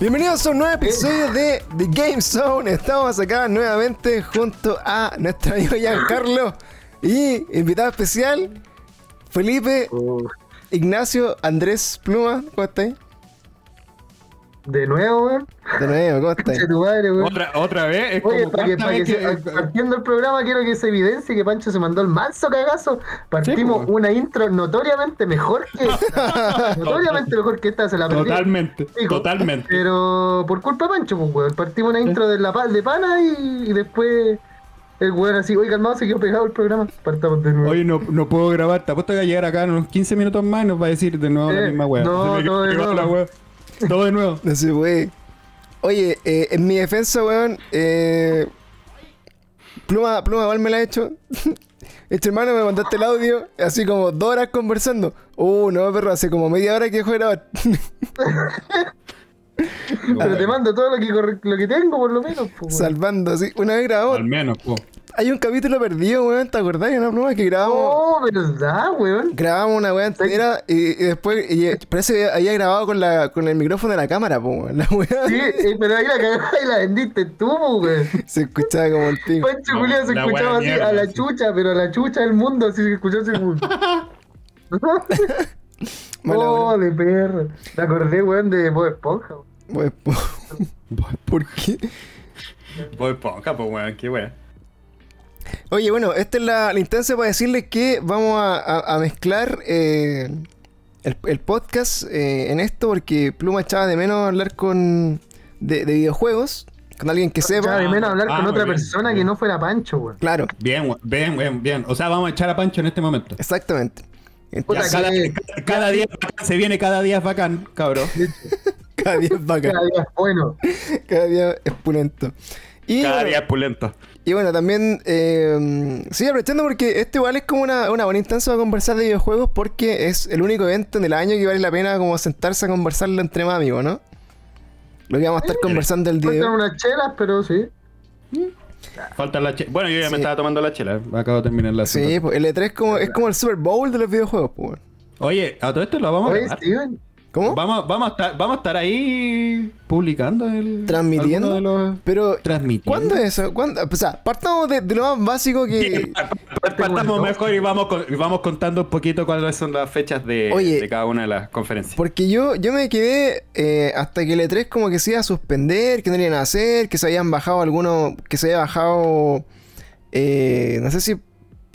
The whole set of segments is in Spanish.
Bienvenidos a un nuevo episodio de The Game Zone. Estamos acá nuevamente junto a nuestro amigo Giancarlo y invitado especial Felipe Ignacio Andrés Pluma. ¿Cómo estáis? De nuevo, weón. De nuevo, ¿cómo estáis? Conche tu madre, weón. Otra, otra vez. Es Oye, como para que, cuarta para que vez se- que- partiendo el programa quiero que se evidencie que Pancho se mandó el manso cagazo. Partimos Sí, una intro notoriamente mejor que esta. notoriamente mejor que esta, se la perdí. Totalmente, Digo, totalmente. Pero por culpa de Pancho, pues, weón. Partimos una intro de la de pana y, y después el weón así, oye, calmado, se quedó pegado el programa. Partamos de nuevo. Oye, no, no puedo grabar. Te apuesto que va a llegar acá en unos 15 minutos más y nos va a decir de nuevo la misma wea. no, de la wea. Todo de nuevo. No se puede. Oye, eh, en mi defensa, weón, eh, Pluma, Pluma igual me la ha hecho. Este hermano me mandaste el audio, así como dos horas conversando. Uh, no, perro, hace como media hora que dejó de grabar. Pero te mando todo lo que, corre- lo que tengo, por lo menos, weón. Salvando, así. Una vez grabamos. Al menos, po. Hay un capítulo perdido, weón, ¿te acordás? Una pluma que grabamos. Oh, verdad, weón. Grabamos una weá entera y, y después y, parece que había grabado con la con el micrófono de la cámara, po, weón. La weá Sí, eh, pero ahí la cagaste y la vendiste tú, weón. se escuchaba como el pico. Pancho La- Julián se escuchaba buena así mierda, a la sí. chucha, pero a la chucha del mundo, así se escuchó así. como- Mala oh, de perro. Me acordé, weón, de Bob Esponja. weón. Weón, po- ¿Por qué? Voy poca, pues weón, qué wea. Oye, bueno, esta es la, la instancia para decirles que vamos a, a- a mezclar eh, el, el podcast eh, en esto porque Pluma echaba de menos hablar con de, de videojuegos, con alguien que Echaba sepa. de menos hablar Ah, con otra bien, persona que no fuera Pancho, weón. Claro, Bien, bien, bien, bien. O sea, vamos a echar a Pancho en este momento. exactamente. Entonces, Cada, que- cada- cada día se viene cada día es bacán, cabrón. cada día es bacán, Cada día es bueno. cada día es pulento. Y, Cada bueno, día es pulento. Y bueno, también eh, sí, aprovechando porque este igual es como una, una buena instancia para conversar de videojuegos porque es el único evento en el año que vale la pena como sentarse a conversarlo entre más amigos, ¿no? Lo que vamos a estar conversando el día. Faltan unas chelas, pero sí. Falta la chela. Bueno, yo ya Sí. me estaba tomando la chela. Acabo de terminar la Sí, pues el E3 es como, es como el Super Bowl de los videojuegos, pues. Oye, a todo esto lo vamos a grabar. Steven. ¿Cómo? Vamos, vamos, a estar, vamos a estar ahí publicando el. Transmitiendo. de los- Pero, Transmitiendo. ¿cuándo es eso? ¿Cuándo? O sea, partamos de, de lo más básico que... Partamos mejor y vamos, con- y vamos contando un poquito cuáles son las fechas de, Oye. de cada una de las conferencias. Porque yo, yo me quedé eh, hasta que el E3 como que se iba a suspender, que no iban a hacer, que se habían bajado algunos, que se había bajado, eh, no sé si,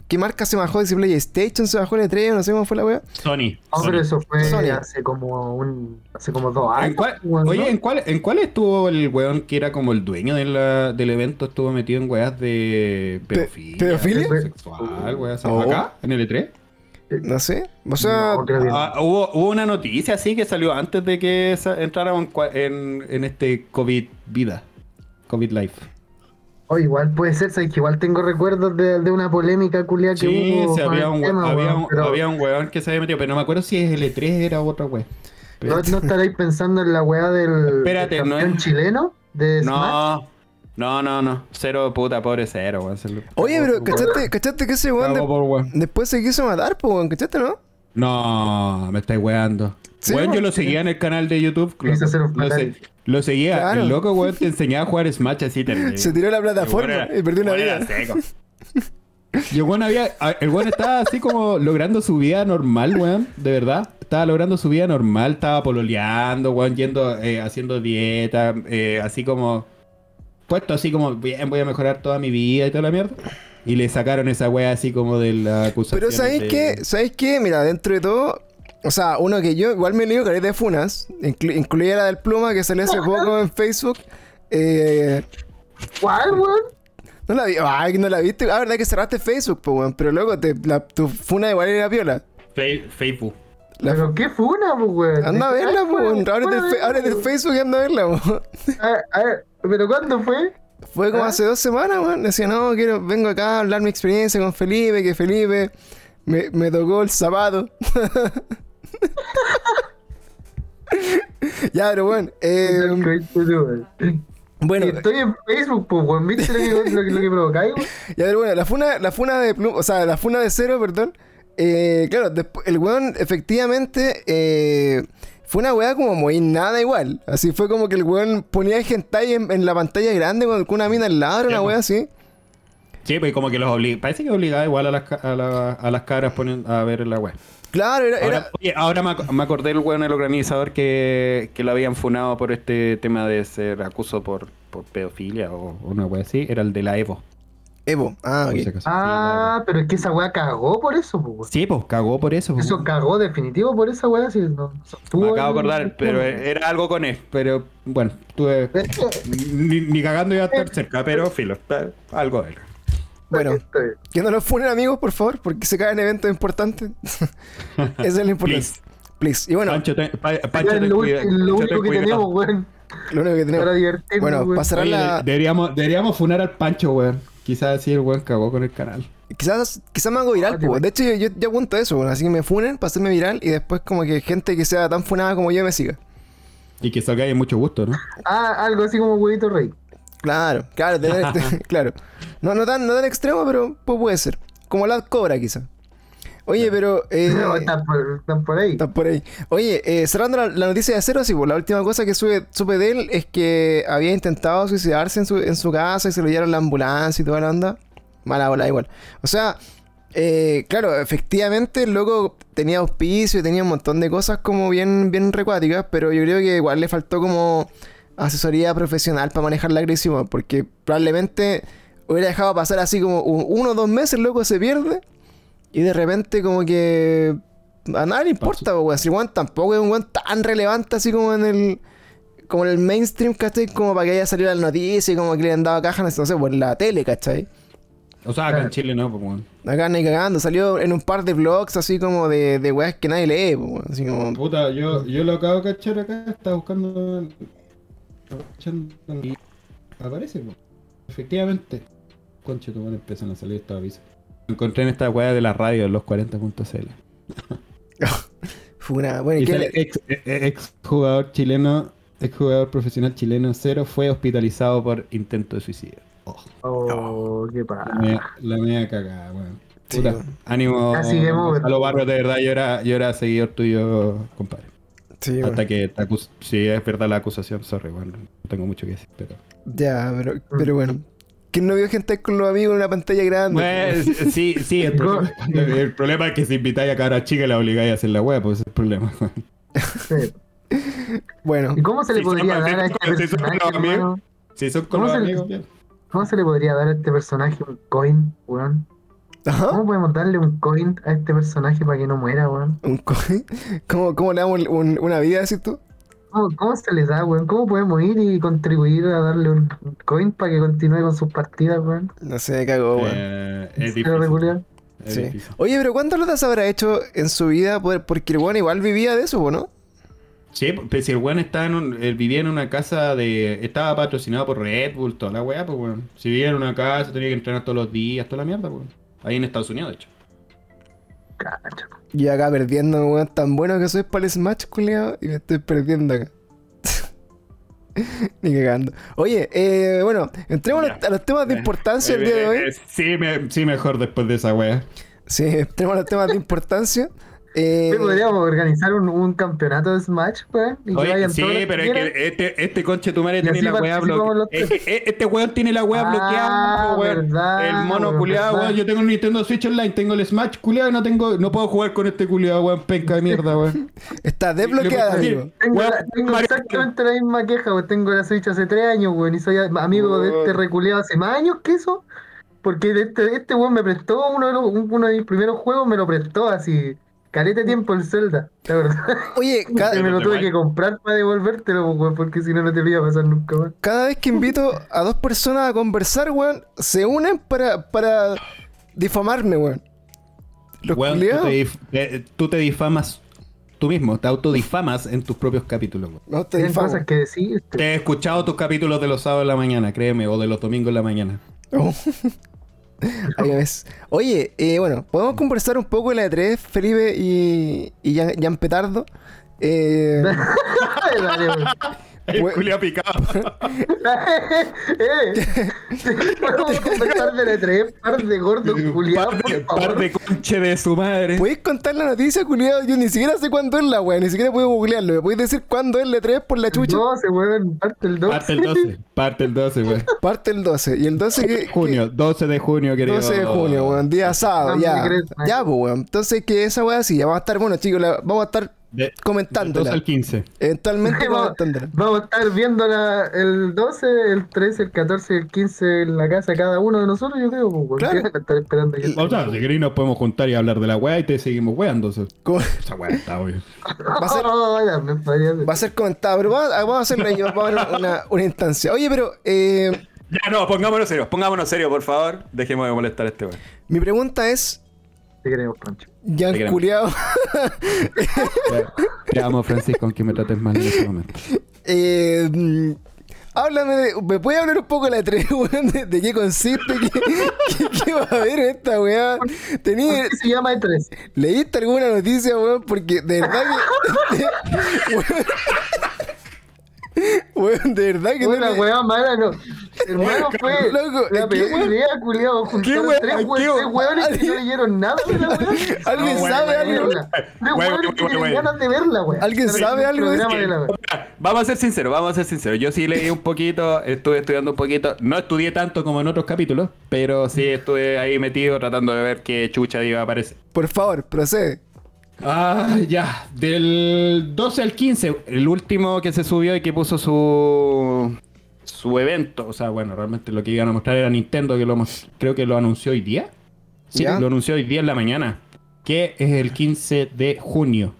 ¿qué marca se bajó? Si PlayStation se bajó el E3, no sé cómo fue la weá. Sony. Sony. pero eso fue Sony. hace como un, hace como dos años. ¿En cuál- weón, oye. ¿en cuál, ¿en cuál estuvo el weón que era como el dueño de la- del evento? Estuvo metido en weas de pedofilia. pedofilia? Sexual, weas. Oh. ¿Acá? ¿En el E3? No sé, o sea, No. Ah, hubo, hubo una noticia así que salió antes de que sa- entráramos en, cua- en, en este COVID vida. COVID life. O igual puede ser, sabes que igual tengo recuerdos de, de una polémica culia que Sí, hubo. sí, había, un, tema, había, weón, un, pero había un weón que se había metido, pero no me acuerdo si es el E3 era otra wea. ¿No, no estaréis pensando en la weá del, Espérate, del no es- chileno de Smash? No, no, no, no. Cero puta, pobre cero, weón. Oye, pero ¿cachaste, ¿cachaste que ese weón de- weón. después se quiso matar, pues, weón? ¿Cachaste, no? No, me estáis weando. Sí, weón, yo lo seguía en el canal de YouTube. Lo, seguía. Claro. El loco, weón, te enseñaba a jugar Smash así terrible. Se tiró la plataforma y perdió una vida. seco. Y el weón había. El weón estaba así como logrando su vida normal, weón. De verdad. Estaba logrando su vida normal. Estaba pololeando, weón. Yendo, eh, haciendo dieta. eh, así como. Puesto así como, bien, voy a mejorar toda mi vida y toda la mierda. Y le sacaron esa wea así como de la acusación. Pero ¿sabéis de... qué? ¿Sabéis qué? Mira, dentro de todo... O sea, uno que yo igual me leo careta de funas, inclu- incluida la del pluma que salió hace poco en Facebook. Eh, ¿Cuál, weón? no la vi, ay, que no la viste. Ah, verdad que cerraste Facebook, pues, weón. Pero luego, te, la, tu funa igual era piola. Facebook. La- ¿Pero qué funa, pues, weón? Anda a verla, Ay, po, weón, ábrete el, fe- weón. ábrete el Facebook y anda a verla, po. A ver, a ver, ¿pero cuándo fue? Fue como ¿Ah? hace dos semanas, weón. Decía, no, quiero, vengo acá a hablar mi experiencia con Felipe, que Felipe me, me tocó el zapato. ya, pero bueno. eh, bueno, Estoy en Facebook, pues, weón. ¿Viste lo que, lo, que- lo que provocáis, weón? Ya, pero bueno, la funa, la funa de o sea, la funa de cero, perdón. eh, claro, el weón efectivamente eh, fue una weá como muy nada igual. Así fue como que el weón ponía hentai en, en la pantalla grande con una mina al lado, era una weá así. Sí, pues como que los obliga. Parece que obligaba igual a las, a, la- a las cabras ponen a ver la web. Claro, era. era- Ahora, oye, ahora me, ac- me acordé del weón, el organizador, que, que lo habían funado por este tema de ser acuso por, por pedofilia o una wea así. Era el de la Evo. Evo. Ah, por ok. si acaso. Ah, pero es que esa weá cagó por eso, pues, weón. Sí, pues cagó por eso. Eso cagó definitivo por esa weá, si no. Me acabo de acordar, pero era algo con él. Pero bueno, tuve. Ni, ni cagando iba a estar cerca, pero filo. eh, Algo de él. Bueno, que no los funen amigos, por favor, porque se caen eventos importantes. Esa es la importancia. Please. Y bueno, Pancho, ten, pa- Pancho, ten lo, cuida- lo Pancho, único que tenemos, weón, lo único que tenemos. para divertirnos, Bueno, weón. pasará la. deberíamos, deberíamos funar al Pancho, weón. Quizás así el weón cagó con el canal. Quizás, quizás me hago viral, Ah, De hecho, yo, yo, yo apunto eso, bueno, así que me funen para hacerme viral y después como que gente que sea tan funada como yo me siga. Y que salga de mucho gusto, ¿no? Ah, algo así como huevito rey. Claro, claro, tener- claro. No, no tan, no tan extremo, pero pues puede ser. Como la cobra, quizás. Oye, pero. Eh, No, están por, están por ahí. Está por ahí. Oye, eh, cerrando la, la noticia de cero, sí, pues la última cosa que sube- supe de él es que había intentado suicidarse en su, en su casa y se lo llevaron a la ambulancia y toda la onda. Mala bola, igual. O sea, eh, claro, efectivamente el loco tenía auspicio y tenía un montón de cosas como bien, bien recuáticas, pero yo creo que igual le faltó como asesoría profesional para manejar la crisis, weón, porque probablemente hubiera dejado pasar así como un- uno o dos meses, el loco se pierde y de repente como que a nadie le importa, po, weón. Si weón tampoco es un weón tan relevante así como en el como en el mainstream, ¿cachai? Como para que haya salido la noticia y como que le han dado caja, no sé, por la tele, ¿cachai? O sea, acá en Chile no, pues, weón. Acá ni cagando, salió en un par de vlogs así como de, de weas que nadie lee, weón. Así como, Puta, yo, yo lo acabo de cachar acá, estaba buscando. Y aparece. Efectivamente. Conche, tu madre empiezan a salir estos avisos. Encontré en esta weá de la radio, los 40.cl. fue una. Bueno, ¿y Y qué sale le- ex, eh, ex jugador chileno, ex jugador profesional chileno cero fue hospitalizado por intento de suicidio. Oh, Oh, qué media, la media cagada, weón. Puta, ánimo Así a los barrios, de verdad, yo era, yo era seguidor tuyo, compadre. Sí, bueno. Hasta que te acus si es verdad la acusación, sorry, bueno, no tengo mucho que decir, pero... Ya, pero, pero bueno. ¿Quién no vio gente con los amigos en una pantalla grande? Pues, sí, sí, el problema, el problema es que si invitáis a cara chica la obligáis a hacer la web, pues ese es el problema. Sí. Bueno, ¿Y cómo se le podría dar a este personaje, los amigos. hermano? Si son con ¿Cómo los se le- amigos, bien. ¿Cómo se le podría dar a este personaje un coin, weón? ¿Ajá? ¿Cómo podemos darle un coin a este personaje para que no muera, weón? Un co- ¿Cómo, ¿Cómo le damos un- una vida, decís tú? ¿Cómo, cómo se les da, weón? ¿Cómo podemos ir y contribuir a darle un coin para que continúe con sus partidas, weón? No sé, cagó, weón. Eh, ¿En es difícil. Es Sí. difícil. Oye, pero ¿cuántas lotas habrá hecho en su vida? Por- Porque el weón igual vivía de eso, ¿o ¿no? Sí, pues si el weón estaba en un, él vivía en una casa de. Estaba patrocinado por Red Bull, toda la weá, pues weón. Si vivía en una casa, tenía que entrenar todos los días, toda la mierda, pues. Ahí en Estados Unidos, de hecho. Cacho. Y acá perdiendo, weón, tan bueno que soy para el Smash, culiao, y me estoy perdiendo acá. Ni cagando. Oye, eh, bueno, entremos a los, a los temas de importancia el día de hoy. Eh, eh, Sí, me- sí, mejor después de esa weá. Sí, entremos a los temas de importancia. Eh, Sí, Podríamos organizar un, un campeonato de Smash. Y que vayan sí, todos los que pero es que este, este conche tu madre tiene la weá participamos los bloqueada. Este weón tiene la weá Ah, bloqueada, weón. verdad, El mono culiado, weón. Yo tengo un Nintendo Switch Online, tengo el Smash culiado y no tengo, no puedo jugar con este culiado, weón. Penca de mierda, weón. está desbloqueada. Tengo, Weón, la- tengo Mario- exactamente la misma queja, weón. Tengo la Switch hace tres años, weón. Y soy amigo de este reculeado hace más años que eso. Porque este, este weón me prestó uno de, los, un- uno de mis primeros juegos, me lo prestó así. Calete tiempo el Zelda, la verdad. Oye, ca- Que me lo tuve que comprar para devolvértelo, weón, porque si no, no te lo iba a pasar nunca, weón. cada vez que invito a dos personas a conversar, weón, se unen para, para difamarme, weón. Los Weón, tú culiados. te, dif- eh, tú te difamas tú mismo, te autodifamas en tus propios capítulos. weón. No te cosas que decir. Te he escuchado tus capítulos de los sábados en la mañana, créeme, o de los domingos en la mañana. Oh. Ahí ves. Oye, eh, bueno, podemos conversar un poco de la E3, Felipe y, y Jan, Jan Petardo. Eh, Culiao picado. eh, podemos conversar de la tres par de gordos culiados, par, de, par de conche de su madre. ¿Podéis contar la noticia, culiado? Yo ni siquiera sé cuándo es la wea, ni siquiera puedo googlearlo. ¿Me podéis decir cuándo es la E3 por la chucha? 12, weón, parte el 12. Parte el 12. Parte el 12, weón. Parte el 12. ¿Y el 12 que Junio, 12 de junio, querido. 12 de junio, weón, día sábado, No ya. Ya, pues, weón. Entonces, que esa weá sí, ya vamos a estar, bueno, chicos, la- vamos a estar De, comentándola. 12 al 15. Eventualmente Vamos, comentándola. vamos a estar viendo la- el 12, el 13, el 14 y el 15 en la casa cada uno de nosotros, yo creo. pues, Claro. porque estar esperando que- O sea, si queréis nos podemos juntar y hablar de la weá y te seguimos weando. o sea, Como- Esa weá está, obvio. Va a ser- Oh, podría ser. Va a ser comentado, pero vamos a, vamos a hacerlo ahí, vamos a ver una, una instancia. Oye, pero eh, Ya no, pongámonos serios, pongámonos serios, por favor. Dejemos de molestar a este weón. mi pregunta es, Te queremos, Pancho. Ya queremos. culiado, Te amo, Francisco, aunque me trates mal en este momento. eh, mm, háblame de, ¿me puedes hablar un poco de la 3, weón? De, de qué consiste? ¿Qué, qué, qué va a haber esta weá? Tenía, ¿Por qué se llama E E3? ¿Leíste alguna noticia, weón? Porque de verdad que. weón, weón, de verdad que Una no. le- weá mala, no. Hermano, fue loco, la peor idea, culiado. Juntaron weá? tres, ¿Qué we- tres weones que no ¿Alguien- leyeron nada de la weá. ¿Alguien No, sabe weón, algo? Tres Weón, weones weón, que tienen weón. ganas de verla, weá. ¿Alguien sabe algo de la Vamos a ser sinceros, vamos a ser sinceros. Yo sí leí un poquito, estuve estudiando un poquito. No estudié tanto como en otros capítulos, pero sí estuve ahí metido tratando de ver qué chucha iba a aparecer. Por favor, procede. Ah, ya. Del 12 al 15, el último que se subió y que puso su su evento. O sea, bueno, realmente lo que iban a mostrar era Nintendo, que lo creo que lo anunció hoy día. Sí, Ya. lo anunció hoy día en la mañana. Que es el 15 de junio.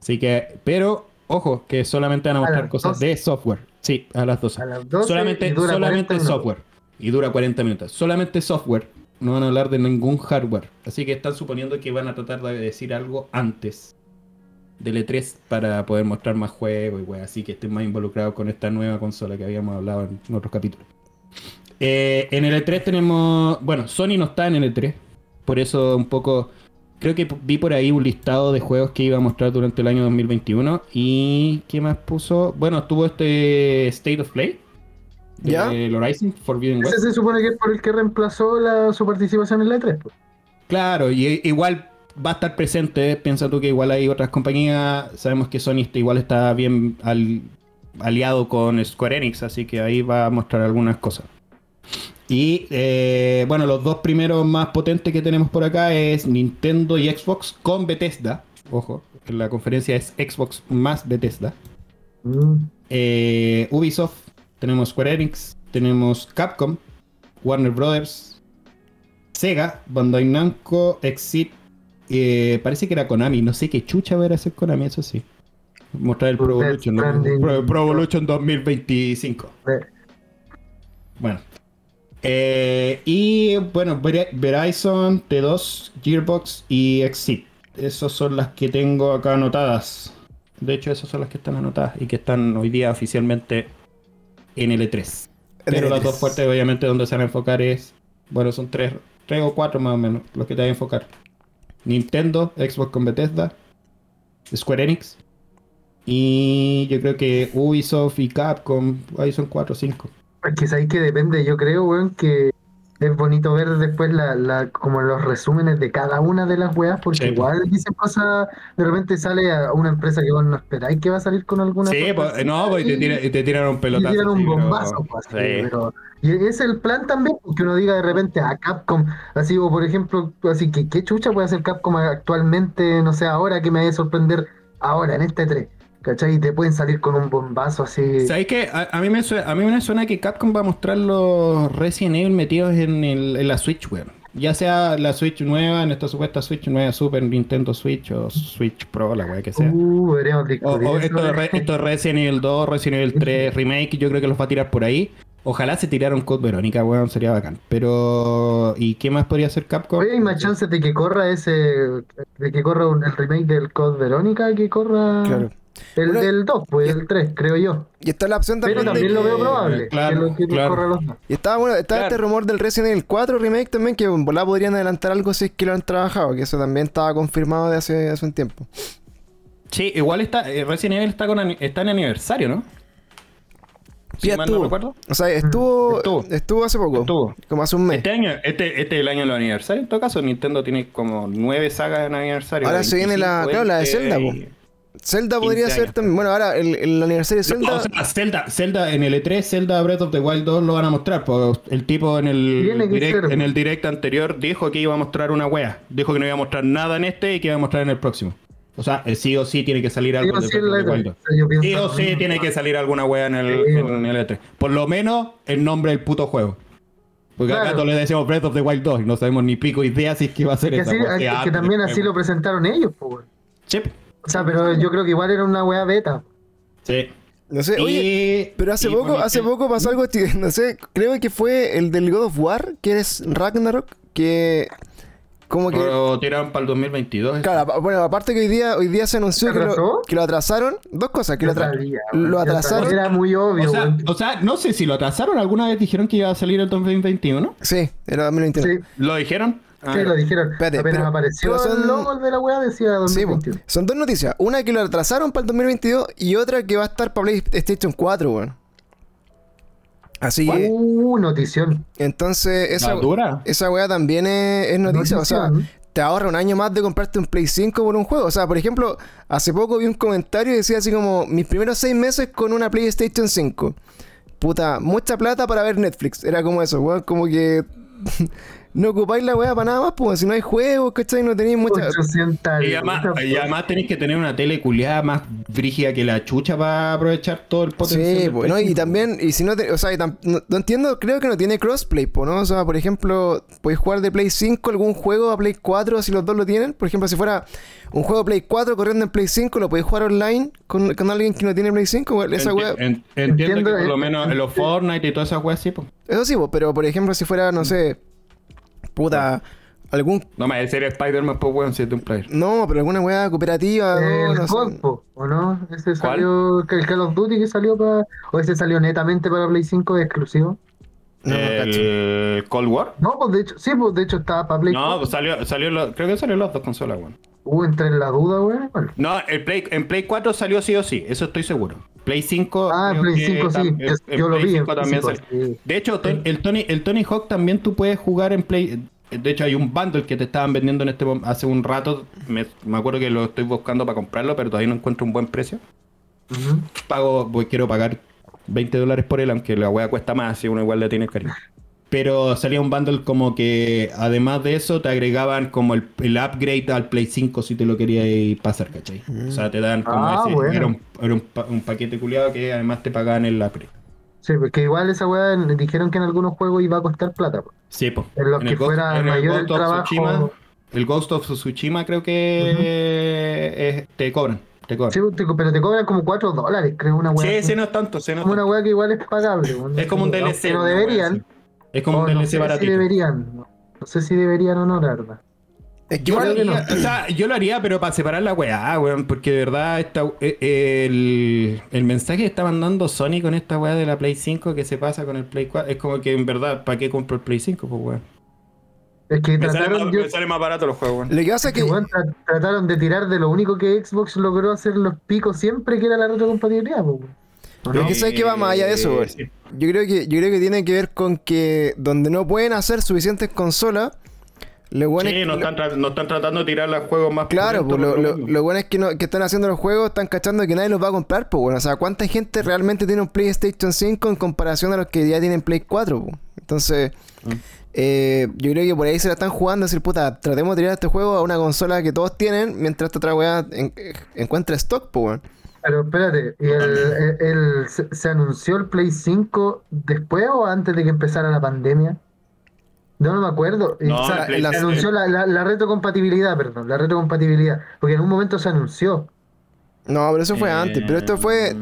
Así que, pero, ojo, que solamente van a mostrar cosas 12. de software. Sí, a las 12. A las 12 solamente y dura 40 solamente software. Y dura 40 minutos. Solamente software. No van a hablar de ningún hardware. Así que están suponiendo que van a tratar de decir algo antes del E3 para poder mostrar más juegos y wey, así que estén más involucrados con esta nueva consola que habíamos hablado en, otros capítulos. Eh, en el E3 tenemos. Bueno, Sony no está en el E3. Por eso un poco. Creo que vi por ahí un listado de juegos que iba a mostrar durante el año 2021. ¿Y qué más puso? Bueno, estuvo este State of Play. ¿Ya? El Horizon Forbidden West. Ese se supone que es por el que reemplazó la, su participación en la E3. pues. Claro, y i- igual va a estar presente. Piensa tú que igual hay otras compañías. Sabemos que Sony está- igual está bien al- aliado con Square Enix, así que ahí va a mostrar algunas cosas. Y eh, bueno, los dos primeros más potentes que tenemos por acá es Nintendo y Xbox con Bethesda. Ojo, la conferencia es Xbox más Bethesda. Mm. Eh, Ubisoft, tenemos Square Enix, tenemos Capcom, Warner Brothers, Sega, Bandai Namco, Exit, eh, parece que era Konami, no sé qué chucha va a hacer Konami, eso sí. Mostrar el Pro Evolution, ¿no? Pro, Pro Evolution 2025. Eh, Bueno. Eh, y bueno, Ver- Verizon, T2, Gearbox y Exit. Esas son las que tengo acá anotadas. De hecho, esas son las que están anotadas y que están hoy día oficialmente en L3. Pero las dos fuertes, obviamente, donde se van a enfocar es. Bueno, son tres, tres o cuatro más o menos los que te van a enfocar: Nintendo, Xbox con Bethesda, Square Enix. Y yo creo que Ubisoft y Capcom, ahí son cuatro o cinco. Es que sabéis que depende, yo creo, weón, que es bonito ver después la, la, como los resúmenes de cada una de las weas, porque Sí, igual dicen cosas, de repente sale a una empresa que vos no esperáis que va a salir con alguna Sí, pues, no, pues, y te, tira- y te tiran un pelotazo. tiran un pero- bombazo, así, Sí. pero- y es el plan también, que uno diga de repente a Capcom, así, o por ejemplo, así que qué chucha puede hacer Capcom actualmente, no sé, ahora que me vaya a sorprender, ahora, en este 3, ¿cachai? Y te pueden salir con un bombazo así. ¿Sabes qué? A, a mí me suena, a mí me suena que Capcom va a mostrar los Resident Evil metidos en, el- en la Switch, weón. Ya sea la Switch nueva, en esta supuesta Switch nueva, Super Nintendo Switch o Switch Pro, la weá que sea. Uh, deberíamos O, o esto, de. Re- esto de Resident Evil 2, Resident Evil 3 Remake, yo creo que los va a tirar por ahí. Ojalá se tirara un Code Verónica, weón, sería bacán. Pero. ¿Y qué más podría hacer Capcom? Oye, hay más chances de que corra ese. de que corra un- el remake del Code Verónica que corra. Claro. El Bueno, del 2, pues el 3, creo yo. Y está la opción Pero también. de también lo veo probable. claro, que lo que claro. los. Y estaba bueno, estaba Claro. este rumor del Resident Evil 4 remake también, que en volá podrían adelantar algo si es que lo han trabajado, que eso también estaba confirmado de hace, hace un tiempo. Sí, igual está, eh, Resident Evil está, con, está en aniversario, ¿no? Si no estuvo. recuerdo. O sea, estuvo, Estuvo. estuvo. hace poco. Estuvo. Como hace un mes. Este año, este, este es el año de los aniversarios. En todo caso, Nintendo tiene como nueve sagas en aniversario. Ahora se viene la- 25, claro, la de 20 Zelda, y- Zelda 15 podría ser también. Bueno, ahora el, el aniversario de No, Zelda. o sea, Zelda, Zelda en el E3, Zelda Breath of the Wild 2 lo van a mostrar. pues, el tipo en el, direct, en el direct anterior dijo que iba a mostrar una wea. Dijo que no iba a mostrar nada en este y que iba a mostrar en el próximo. O sea, el sí o sí tiene que salir algo Sí o de sí, Breath of the la- Wild 2. yo pienso Sí o sí tiene que salir alguna wea en el, Sí, en el E3. Por lo menos el nombre del puto juego. Porque acá Claro. todos le decimos Breath of the Wild 2 y no sabemos ni pico idea si es que va a ser Que, esa así- wea. que también así lo presentaron ellos, pues. weón. O sea, pero yo creo que igual era una wea beta. Sí. No sé, oye. Y- Pero hace poco, hace poco pasó algo, no sé, creo que fue el del God of War, que es Ragnarok, que como que... Lo tiraron para el 2022. Claro, bueno, aparte que hoy día, hoy día se anunció ¿Se que lo, que lo atrasaron, dos cosas, que lo, atra- sabía, lo atrasaron. Era muy obvio, O sea, weón. o sea, no sé si lo atrasaron. ¿Alguna vez dijeron que iba a salir el 2021? Sí, era 2021. Sí, ¿Lo dijeron? Ah, sí, lo dijeron. Espérate, Apenas pero- apareció pero son- el logo de la wea decía Sí, po. 2021. son dos noticias. Una que lo atrasaron para el 2022 y otra que va a estar para PlayStation 4, weón. Así que, Uh, notición. entonces, esa, esa weá también es, es noticia. O sea, te ahorra un año más de comprarte un Play 5 por un juego. O sea, por ejemplo, hace poco vi un comentario y decía así como: Mis primeros seis meses con una PlayStation 5. Puta, mucha plata para ver Netflix. Era como eso, weón. Como que no ocupáis la weá para nada más, pues si no hay juegos, ¿cachai? No tenéis mucha. 800 Y además, lucas, y además tenéis que tener una tele culiada más brígida que la chucha para aprovechar todo el potencial. Sí, pues, ¿no? Y 5. también, y si no, te- o sea, y tam- no, no entiendo, creo que no tiene crossplay, po, ¿no? O sea, por ejemplo, podéis jugar de Play 5 algún juego a Play 4 si los dos lo tienen. Por ejemplo, si fuera un juego de Play 4 corriendo en Play 5, lo podéis jugar online con, con alguien que no tiene Play 5. weón. Esa en- entiendo Entiendo, que por lo eh, menos en los Fortnite y todas esas weas sí, pues. Eso sí, po, pero por ejemplo, si fuera, no sé, puta, algún. No me el serie Spider-Man, pues, weón, si es de un player. No, pero alguna weá cooperativa, no, El. Godpo, ¿o no? Ese salió, el Call of Duty que salió para, o ese salió netamente para Play 5 exclusivo. No, el Cold War. No, pues de hecho, sí, pues de hecho estaba para Play No, 4. pues salió, salió lo- creo que salió en las dos consolas, weón. Hubo entre en la duda. Bueno, No, el Play, en Play 4 salió sí o sí, eso estoy seguro. Play 5. Ah, Play que 5 sí, yo lo Play vi en 5 también físico, salió. sí. De hecho, el Tony, el Tony Hawk también tú puedes jugar en Play. De hecho, hay un bundle que te estaban vendiendo en este hace un rato. Me, me acuerdo que lo estoy buscando para comprarlo, pero todavía no encuentro un buen precio. Pago, voy, quiero pagar 20 dólares por él, aunque la wea cuesta más, si uno igual le tiene cariño. Pero salía un bundle como que, además de eso, te agregaban como el, el upgrade al Play 5 si te lo querías pasar, ¿cachai? O sea, te dan como Ah, ese. bueno. Era, un, era un pa- un paquete culiado que además te pagaban el upgrade. Sí, porque igual esa weá dijeron que en algunos juegos iba a costar plata. pues. Sí, pues. En los que fuera mayor el trabajo- Tsushima, el Ghost of Tsushima creo que eh, te cobran. Te cobran. Sí, te- pero te cobran como 4 dólares, creo, una weá. Sí, sí, no es tanto, sí, no es como una weá que igual es pagable. Es como un DLC. Wea deberían. Es como o un no DLC sé si deberían. No No sé si deberían o no, la verdad. Es que Yo lo, haría, o sea, yo lo haría, pero para separar la weá, weón, porque de verdad esta, eh, el, el mensaje que está mandando Sony con esta weá de la Play 5 que se pasa con el Play 4 es como que en verdad, ¿para qué compro el Play 5? Pues weón. Es que Me sale, trataron, más, yo- me sale más barato los juegos, weón. Lo que pasa es que, que. weón, tra- trataron de tirar de lo único que Xbox logró hacer los picos siempre, que era la retrocompatibilidad. ¿O Pero no? es que sabes que va más allá de eso, güey. Yo creo que, yo creo que tiene que ver con que donde no pueden hacer suficientes consolas, lo bueno Sí, es no lo- están, no están tratando de tirar los juegos más Claro, pues lo, bueno es que, no, que están haciendo los juegos, están cachando que nadie los va a comprar, pues bueno. O sea, ¿cuánta gente realmente tiene un PlayStation 5 en comparación a los que ya tienen Play 4? po? Entonces, Mm. eh, yo creo que por ahí se la están jugando, decir, puta, tratemos de tirar este juego a una consola que todos tienen, mientras esta otra weá en- eh, encuentra stock, pues bueno. Pero espérate, ¿y el, el- el- se, se anunció el Play 5 después o antes de que empezara la pandemia? No, no me acuerdo. Y, No, o sea, el Play- se anunció la, la- la retrocompatibilidad, perdón, la retrocompatibilidad. Porque en un momento se anunció. No, pero eso fue antes. Pero esto fue.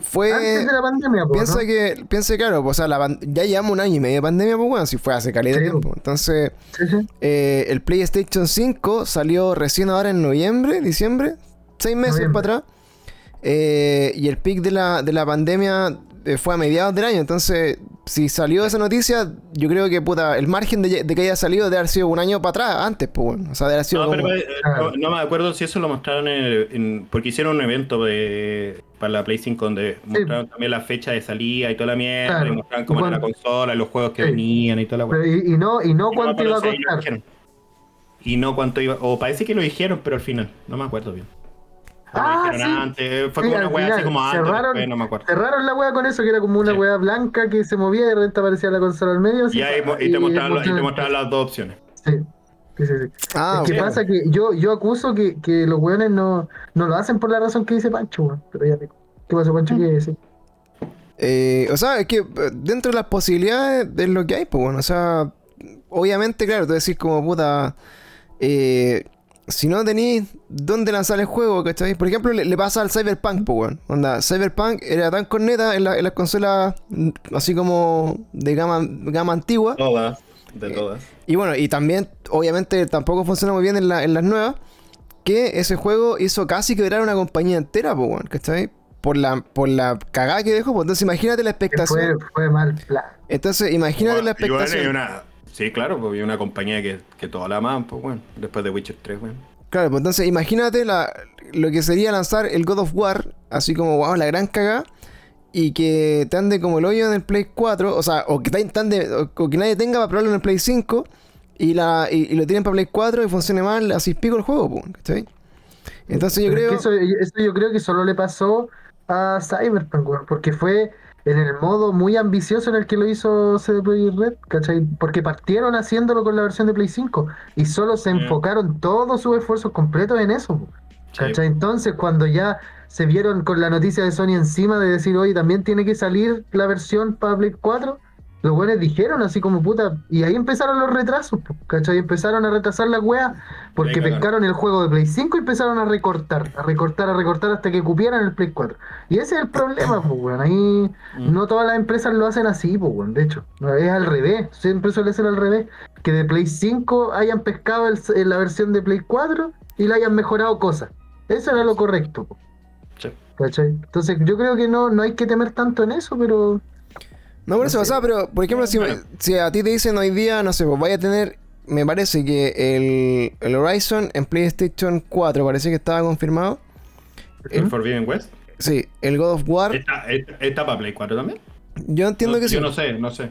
Fue Antes de la pandemia, Piensa ¿no? que, piensa claro, pues, o sea, la pan- ya llevamos un año y medio de pandemia, pues bueno, si fue hace caleta de Sí. tiempo. Entonces, Sí, sí. eh, el PlayStation 5 salió recién ahora en noviembre, diciembre, seis meses Noviembre. para atrás. Eh, y el pic de la, de la pandemia eh, fue a mediados del año. Entonces, si salió esa noticia, yo creo que puta, el margen de, de que haya salido debe haber sido un año para atrás, antes, pues bueno. O sea, debe haber sido No, como- pero, eh, no, no me acuerdo si eso lo mostraron en, el- en- porque hicieron un evento de, para la Play 5 donde mostraron también la fecha de salida y toda la mierda, Claro. y mostraron cómo era la consola, y los juegos que Sí. venían y toda la Pero y, y no, y no Y cuánto no, iba a costar. Y no cuánto iba, o parece que lo dijeron, pero al final, no me acuerdo bien. Ah, sí. antes, fue Sí, como una weá así como antes, cerraron- después, no me acuerdo. Cerraron la wea con eso, que era como una Sí. wea blanca que se movía y de repente aparecía la consola al medio. así, Y, ahí, y te y mostraron las dos opciones. Sí, sí, sí. sí. Ah, es que ok. pasa que yo, yo acuso que, que los weones no, no lo hacen por la razón que dice Pancho, weón. Pero ya te ¿Qué pasó, Pancho? ¿Qué dice? Eh, o sea, es que eh, dentro de las posibilidades es lo que hay, pues bueno, o sea, obviamente, claro, tú decís como puta, eh, si no tenéis dónde lanzar el juego, ¿cachai? Por ejemplo, le, le pasa al Cyberpunk, pues bueno, onda, Cyberpunk era tan corneta en, la- en las consolas mm, así como de gama, gama antigua, Todas, de todas. y bueno, y también, obviamente, tampoco funciona muy bien en, la- en las nuevas, que ese juego hizo casi quebrar una compañía entera, pues ¿cachai? Por la, por la cagada que dejó, pues entonces imagínate la expectación. fue, fue mal plan. Entonces, imagínate la Bueno, bueno, expectación. una- sí, claro, porque una compañía que, que toda la aman, pues bueno, después de Witcher 3, bueno. Claro, pues entonces imagínate la, lo que sería lanzar el God of War, así como, wow, la gran cagada, y que te ande como el hoyo en el Play 4, o sea, o que, te- te ande- o- o que nadie tenga para probarlo en el Play 5, y, la, y, y lo tienen para Play 4 y funcione mal, así pico el juego, pues, ¿cachai? Entonces yo Pero es creo... que eso, eso yo creo que solo le pasó a Cyberpunk, porque fue en el modo muy ambicioso en el que lo hizo CD Projekt Red, ¿cachai? Porque partieron haciéndolo con la versión de Play 5 y solo se Mm. enfocaron todos sus esfuerzos completos en eso, ¿cachai? Entonces cuando ya se vieron con la noticia de Sony encima de decir, oye, también tiene que salir la versión para Play 4, los buenos dijeron así como puta, y ahí empezaron los retrasos, ¿cachai? Empezaron a retrasar la wea porque pescaron el juego de Play 5 y empezaron a recortar, a recortar, a recortar hasta que cupieran el Play 4. Y ese es el problema, pues, weón. Ahí Mm. no todas las empresas lo hacen así, pues, weón. De hecho, es al revés. Siempre suele ser al revés. Que de Play 5 hayan pescado el- en la versión de Play 4 y le hayan mejorado cosas. Eso era lo correcto, po, Sí. ¿cachai? Entonces, yo creo que no, no hay que temer tanto en eso, pero. No, por eso, no o sea, pero, por ejemplo, si, Bueno. si a ti te dicen hoy día, no sé, pues vaya a tener, me parece que el, el Horizon en PlayStation 4, parece que estaba confirmado. ¿El Forbidden West? Sí, el God of War, ¿Está, para Play 4 también? yo entiendo No, que sí. Yo no sé, no sé.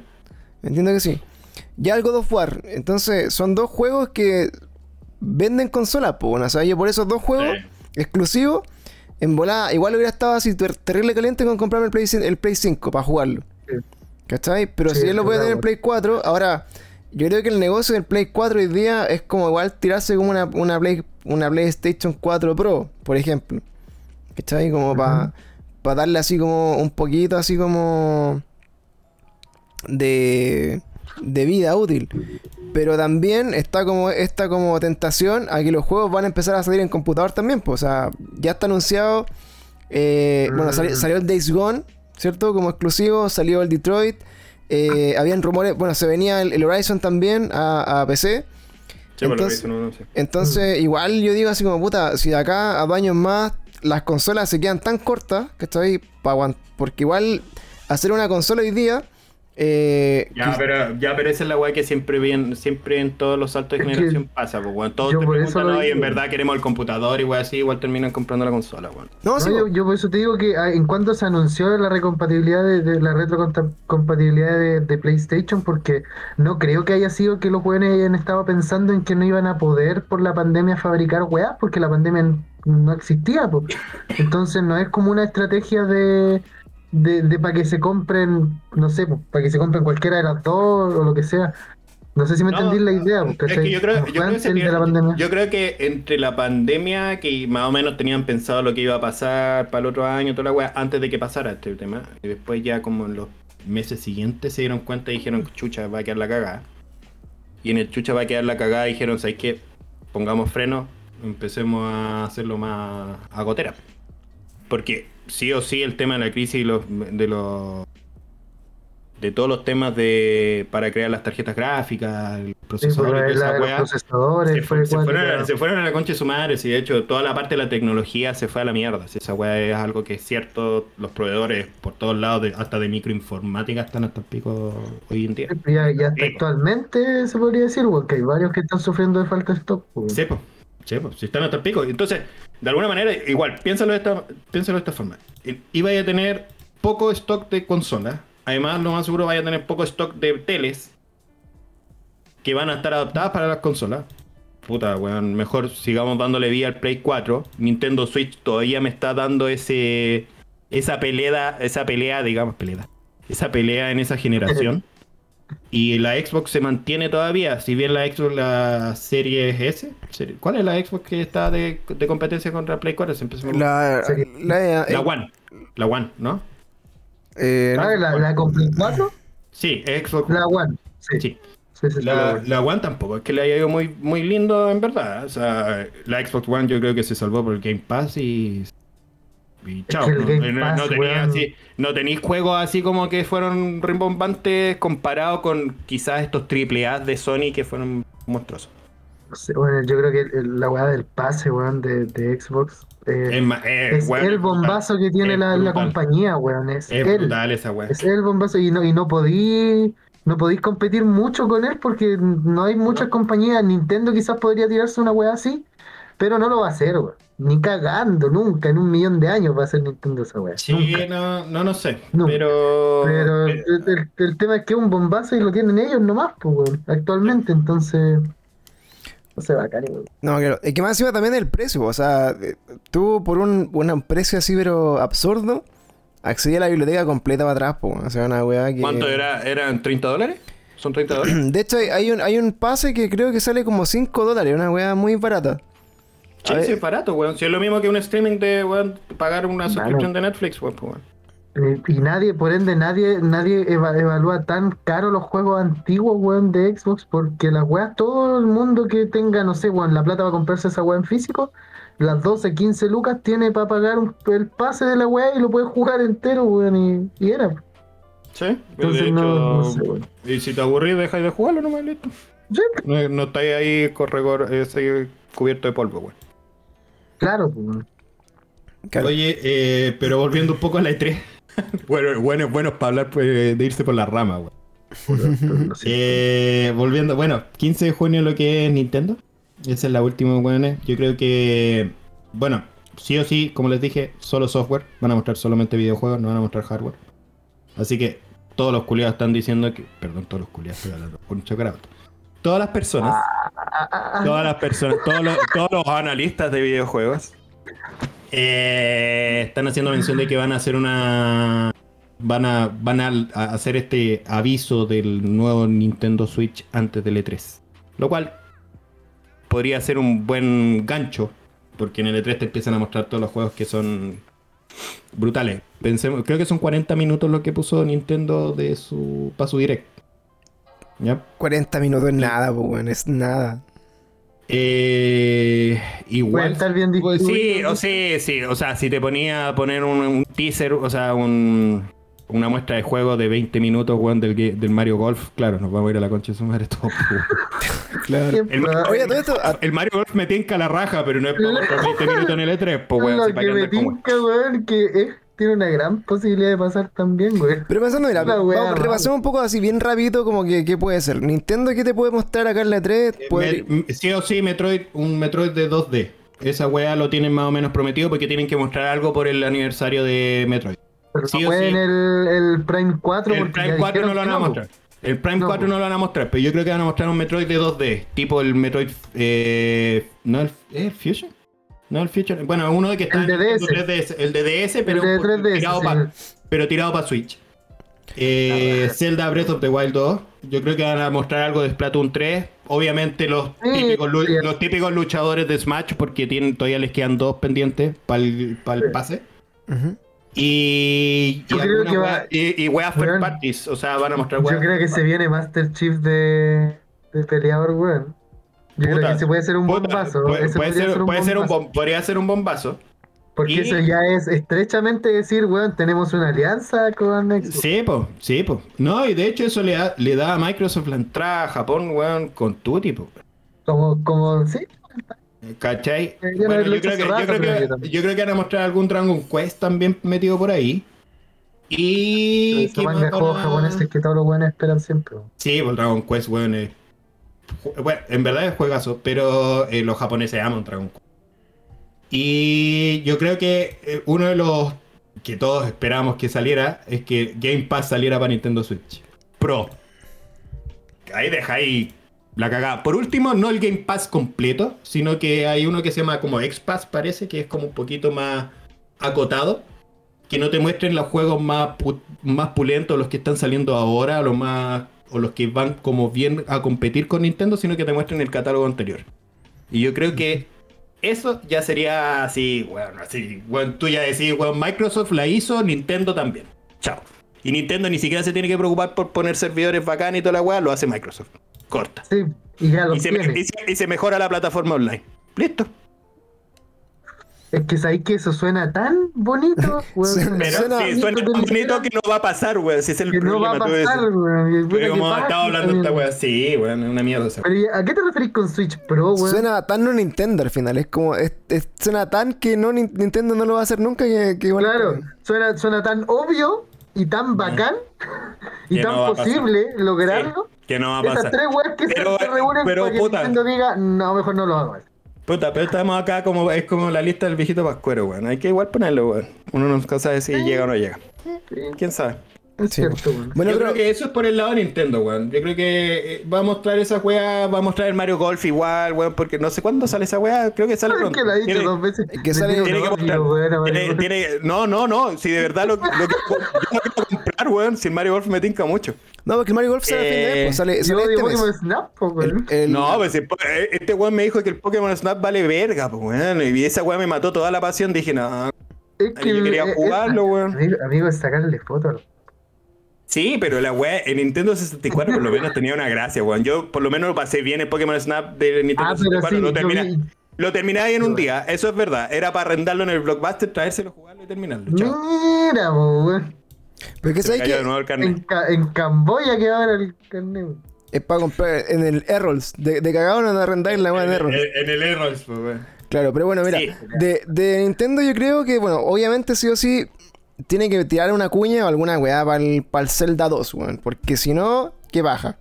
Entiendo que sí. Ya el God of War. Entonces, son dos juegos que venden consolas, pues. bueno, o sea, yo por esos dos juegos Sí. exclusivos, en volada, igual hubiera estado así ter- terrible caliente con comprarme el Play, el Play 5 para jugarlo. Sí. ¿Cachai? Pero Sí, si él lo puede tener en Play 4, ahora, yo creo que el negocio del Play 4 hoy día es como igual tirarse como una, una, Play, una PlayStation 4 Pro, por ejemplo. ¿Cachai? Como para darle así como un poquito, así como de, de vida útil. Pero también está como esta como tentación a que los juegos van a empezar a salir en computador también. Pues, o sea, ya está anunciado. eh, bueno, Mm. salió el Days Gone, ¿cierto? Como exclusivo. Salió el Detroit. eh, habían rumores. Bueno, se venía el, el Horizon también a, a PC. Sí, Entonces- visto, no, no sé. Entonces, igual yo digo así como puta, si de acá a dos años más las consolas se quedan tan cortas, que estoy porque igual hacer una consola hoy día. Eh, Ya, pero, ya, pero esa es la weá que siempre bien, siempre en todos los saltos de Es que generación pasa, pues weón. Todos te preguntan, lo "Oye, en digo". verdad queremos el computador y weá así, igual terminan comprando la consola, weón. no, No, sí, yo, po. yo por eso te digo que ah, en cuanto se anunció la recompatibilidad de, de la retrocompatibilidad de, de PlayStation, porque no creo que haya sido que los jóvenes hayan estado pensando en que no iban a poder por la pandemia fabricar weas, porque la pandemia no existía. po. Entonces no es como una estrategia de, de, para que se compren, no sé, para que se compren cualquiera de las dos o lo que sea. No sé si me No, entendí la idea. yo creo, que, de la yo creo que entre la pandemia, que más o menos tenían pensado lo que iba a pasar para el otro año, toda la weá, antes de que pasara este tema, y después ya como en los meses siguientes se dieron cuenta y dijeron, chucha, va a quedar la cagada. Y en el chucha va a quedar la cagada, dijeron, ¿sabes qué? Pongamos freno, empecemos a hacerlo más a gotera. porque sí o sí el tema de la crisis y los, de los de todos los temas de para crear las tarjetas gráficas, el Sí, procesador por y toda esa los weá, procesadores, se, fue fueron, a- se fueron a la concha de su madre, sí, de hecho, toda la parte de la tecnología se fue a la mierda. si esa weá es algo que es cierto, los proveedores por todos lados, de- hasta de microinformática, están hasta el pico hoy en día. Y, y hasta Sí. actualmente se podría decir, weón, que hay varios que están sufriendo de falta de stock. weón. Sí, pues, si están hasta el pico. Entonces, de alguna manera, igual, piénsalo de esta, piénsalo de esta forma. Iba a tener poco stock de consolas. Además, lo más seguro vaya a tener poco stock de teles que van a estar adaptadas para las consolas. Puta, weón, mejor sigamos dándole vida al Play 4. Nintendo Switch todavía me está dando ese esa pelea, esa pelea, digamos, pelea. Esa pelea en esa generación. Y la Xbox se mantiene todavía, si bien la Xbox, la serie S, serie- ¿cuál es la Xbox que está de, de competencia contra Play 4? Siempre se me olvida. La, Sería- la, La One, la One, ¿no? eh, Ah, ¿La, la con Play 4? Sí, Xbox. La One. Sí, sí, La, la One. la One tampoco, es que le haya ido muy, muy lindo en verdad. O sea, la Xbox One yo creo que se salvó por el Game Pass y. Y chao. que no, Game no- Pass, no tenía weón. así- no tenéis juegos así como que fueron rimbombantes comparado con quizás estos triple A de Sony que fueron monstruosos. Bueno, yo creo que la weá del pase, weón, de, de Xbox. eh, Es, eh, es weón, el bombazo que tiene la, compañía, weón. Es, Es él. brutal esa weá. Es el bombazo y no, y no podí, no podéis competir mucho con él porque no hay muchas compañías. Nintendo quizás podría tirarse una weá así, pero no lo va a hacer, weón. Ni cagando, nunca, en un millón de años va a hacer Nintendo esa weá. Sí, Nunca. no, no, no sé. Nunca. Pero. Pero eh, el, el- el tema es que es un bombazo y lo tienen ellos nomás, pues, weón, actualmente, entonces. No se va a caer, weón. No, claro. Es que más encima también el precio. O sea, eh, tú por un, un precio así, pero absurdo, accedí a la biblioteca completa para atrás, po. O sea, una weá que. ¿Cuánto era? ¿Eran 30 dólares? ¿Son 30 dólares? De hecho, hay, hay un, hay un pase que creo que sale como 5 dólares, una weá muy barata. Sí, es barato, weón. Si es lo mismo que un streaming de, weón, pagar una suscripción de Netflix, weón, pues, weón. Eh, Y nadie, por ende, nadie, nadie eva- evalúa tan caro los juegos antiguos, weón, de Xbox, porque las weas, todo el mundo que tenga, no sé, weón, la plata para comprarse esa wea en físico, las 12, 15 lucas tiene para pagar un- el pase de la wea y lo puede jugar entero, weón, y, y era. Sí, Entonces no- hecho, no sé, weón. Y si te aburrís, dejáis de jugarlo nomás, listo. Sí, No, no estáis ahí corregor, ese cubierto de polvo, weón. Claro, pues. Claro. Oye, eh, pero volviendo un poco a la E3. bueno, bueno, bueno para hablar pues, de irse por la rama, siento. Eh, volviendo, bueno, 15 de junio lo que es Nintendo. Esa es la última, weón. Yo creo que, bueno, sí o sí, como les dije, solo software. Van a mostrar solamente videojuegos, no van a mostrar hardware. Así que todos los culiados están diciendo que, perdón, todos los culiados, estoy hablando por un chocarauto. Todas las personas, todas las personas, todos los, todos los analistas de videojuegos eh, están haciendo mención de que van a hacer una van a van a hacer este aviso del nuevo Nintendo Switch antes del E3 lo cual podría ser un buen gancho porque en el E3 te empiezan a mostrar todos los juegos que son brutales. Pensemos creo que son 40 minutos lo que puso Nintendo de su para su direct ¿Ya? 40 minutos es nada, pues, weón. Es nada. Eh, igual estar bien Pues sí, o sí, sí. O sea, si te ponía a poner un, un teaser, o sea, un, una muestra de juego de 20 minutos, weón, del, del Mario Golf, claro, nos vamos a ir a la concha de su madre todo. Claro. El- va- Oye, todo esto. ah, El Mario Golf me tienca la raja, pero no es para mostrar 20 minutos en el E3, pues, weón. lo si para que me tinca, weón, que eh, tiene una gran posibilidad de pasar también, weón. Pero pensando, mira, La wea vamos, repasemos un poco así bien rapidito como que qué puede ser. Nintendo, ¿qué te puede mostrar acá en la 3? Puede- Me- sí o sí, Metroid, un Metroid de 2D. Esa weá lo tienen más o menos prometido porque tienen que mostrar algo por el aniversario de Metroid. Pero Sí no o pueden sí. el, el Prime 4 El Prime ya 4 no lo van a mostrar. El Prime No, 4 po. no lo van a mostrar, pero yo creo que van a mostrar un Metroid de 2D, tipo el Metroid. Eh, ¿No el, ¿eh, el Fusion? No el Fusion. Bueno, uno de que está El en de Nintendo DS. 3DS. El de DS, pero, El de un poco 3DS, tirado sí. pa- pero tirado para Switch. Eh, Zelda Breath of the Wild 2. Yo creo que van a mostrar algo de Splatoon 3. Obviamente los, Sí, típicos, lu- sí. los típicos luchadores de Smash, porque tienen, todavía les quedan dos pendientes para el, el Sí. pase. Y, Yo y, creo que wea- va- y, y weas third Weón. parties. O sea, van a mostrar Yo creo que se viene Master Chief de, de peleador, weón. Yo creo que ese puede ser un Puta, bombazo. Puede, ese puede podría ser, puede ser un bombazo. bom- podría ser un bombazo. Porque Y- eso ya es estrechamente decir, weón, tenemos una alianza con Xbox. Sí, pues, sí, pues. No, y de hecho eso le da, le da a Microsoft la entrada a Japón, weón, con tu tipo. Como, como, sí, ¿Cachai? Bueno, yo, creo que, hace yo, creo rato, que, pero- yo creo que van a mostrar algún Dragon Quest también metido por ahí. Y. esa ¿qué manga más de juegos japoneses que todos los buenos esperan siempre. Sí, pues Dragon Quest, weón. es- Bueno, en verdad es juegazo, pero eh, los japoneses aman Dragon Quest. Y yo creo que eh, uno de los que todos esperamos que saliera es que Game Pass saliera para Nintendo Switch Pro. Ahí deja ahí la cagada. Por último, no el Game Pass completo, sino que hay uno que se llama como X-Pass, parece, que es como un poquito más acotado. Que no te muestren los juegos más, más pulentos, los que están saliendo ahora, los más o los que van como bien a competir con Nintendo, sino que te muestren el catálogo anterior. Y yo creo que eso ya sería así, bueno, así, bueno, tú ya decís, bueno, Microsoft la hizo, Nintendo también. Chao. Y Nintendo ni siquiera se tiene que preocupar por poner servidores bacán y toda la weá, lo hace Microsoft. Corta. Sí, y ya se- y se mejora la plataforma online. Listo. Es que sabéis que eso suena tan bonito, weón. Suena- Pero Suena- sí, suena tan bonito que no va a pasar, weón. Si es el que no va a problema, pasar, weón. que como estaba hablando esta weá, sí, weón, una mierda esa Pero ¿y ¿a qué te referís con Switch Pro, weón? Suena tan no Nintendo al final. Es como. es- es- suena tan que no Nin- Nintendo no lo va a hacer nunca que, que igual. Claro, suena, suena tan obvio y tan bacán y Que tan no posible lograrlo. Sí, que no va a Esas pasar. tres weas que Pero- se reúnen pero, para que puta. Nintendo diga, no, mejor no lo hago. Puta, pero estamos acá como es como la lista del viejito pascuero, weón. Hay que igual ponerlo, weón. Uno no sabe si llega o no llega. ¿Quién sabe? Es Sí. cierto, weón. Bueno, Yo creo que eso es por el lado de Nintendo, weón. Yo creo que eh, va a mostrar esa weá, va a mostrar el Mario Golf igual, weón, porque no sé cuándo sale esa weá, creo que sale Es pronto. que la he dicho Tiene- dos veces. que Le sale- tiene que no, mostrar. Tiene- tiene- no, no, no, si de verdad lo, lo que yo lo quiero weón, si el Mario Golf me tinca mucho. No, porque el Mario Golf sale a fin de mes, Eh, pues, sale, este mes. Pokémon Snap, po, weón. El- el- No, pues eh, este weón me dijo que el Pokémon Snap vale verga, pues weón. Y esa weá me mató toda la pasión. Dije, no. Es yo quería eh, jugarlo, es- weón. Amigo, amigo, es sacarle fotos. Sí, pero la weá en Nintendo 64 por lo menos tenía una gracia, weón. Yo por lo menos lo pasé bien el Pokémon Snap de Nintendo Ah, pero 64. sí, lo, terminé, vi- lo terminé ahí en un día, eso es verdad. Era para arrendarlo en el Blockbuster, traérselo, jugarlo y terminarlo. Chao. Mira, po, weón. Pero que sabes que nuevo el carnet. En, Ca- en Camboya que ahora el carnet. weón. es para comprar en el Errols. De, de cagado no arrendáis la weá en Errols. En el Errols, pues, weón. Claro, pero bueno, mira, Sí. de, de Nintendo yo creo que, bueno, obviamente sí o sí tiene que tirar una cuña o alguna weá para el, Zelda 2, weón. Porque si no, ¿qué baja?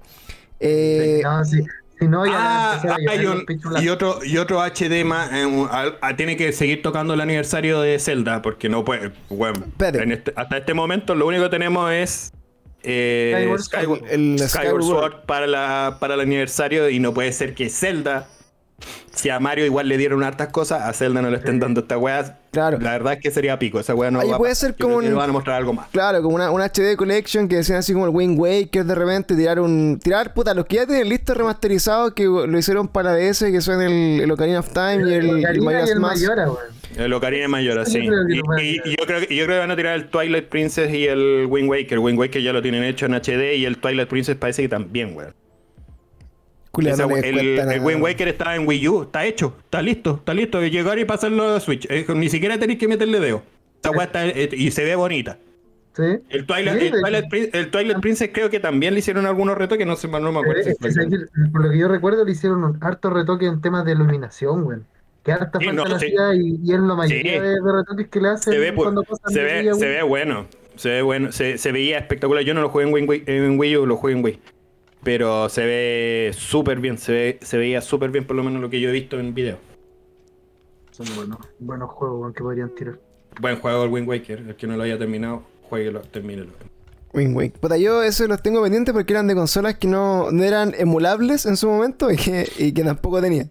Eh, No, sí. Si no, ya Ah, empezar a llorar hay los un- y otro y otro HD más eh, un- ah, tiene que seguir tocando el aniversario de Zelda porque no puede bueno, Espérate. en este- hasta este momento lo único que tenemos es eh, Skyward. El Skyward Skyward Sword para, la, para el aniversario y no puede ser que Zelda si a Mario igual le dieron hartas cosas a Zelda no le estén dando esta weá Claro. la verdad es que sería pico esa weá no Ahí va a puede ser como un- van a mostrar algo más Claro, como una, una HD Collection que decían así como el Wind Waker de repente, tirar un... Tirar, puta, los que ya tienen listos remasterizados que lo hicieron para DS, que son el, el Ocarina of Time y el, el y Majora's el Mask. Mayora. El Ocarina es mayor, Yo sí. Y, yo, creo, que- yo creo que van a tirar el Twilight Princess y el Wind Waker. Wind Waker ya lo tienen hecho en HD y el Twilight Princess parece que también, weón. Esa no el, el. Wind Waker está en Wii U, está hecho, está listo, está listo. Llegar y pasarlo a Switch. Eh, ni siquiera tenéis que meterle dedo. Esa weá está, eh, y se ve bonita. Sí. El Twilight, Sí, el de Twilight, Prin- el Twilight Princess creo que también le hicieron algunos retos que no, sé, no me acuerdo. Si es fue que, el- ¿sabes qué? por lo que yo recuerdo, le hicieron un harto retoque en temas de iluminación, weón. Que harta Sí, falta no, sí. y, y es la mayoría Sí. de, de retoques que le hacen se ve, cuando pasan se ve, se ve bueno. Se ve bueno. Se, se veía espectacular. Yo no lo jugué en Wii, en Wii U, lo jugué en Wii. Pero se ve súper bien. Se, ve, se veía súper bien, por lo menos lo que yo he visto en video. Son buenos, buenos juegos weón, que podrían tirar. Buen juego el Wind Waker. El que no lo haya terminado, jueguelo, termínelo. Wind Waker. Puta, yo eso los tengo pendientes porque eran de consolas que no, no eran emulables en su momento y que, y que tampoco tenía.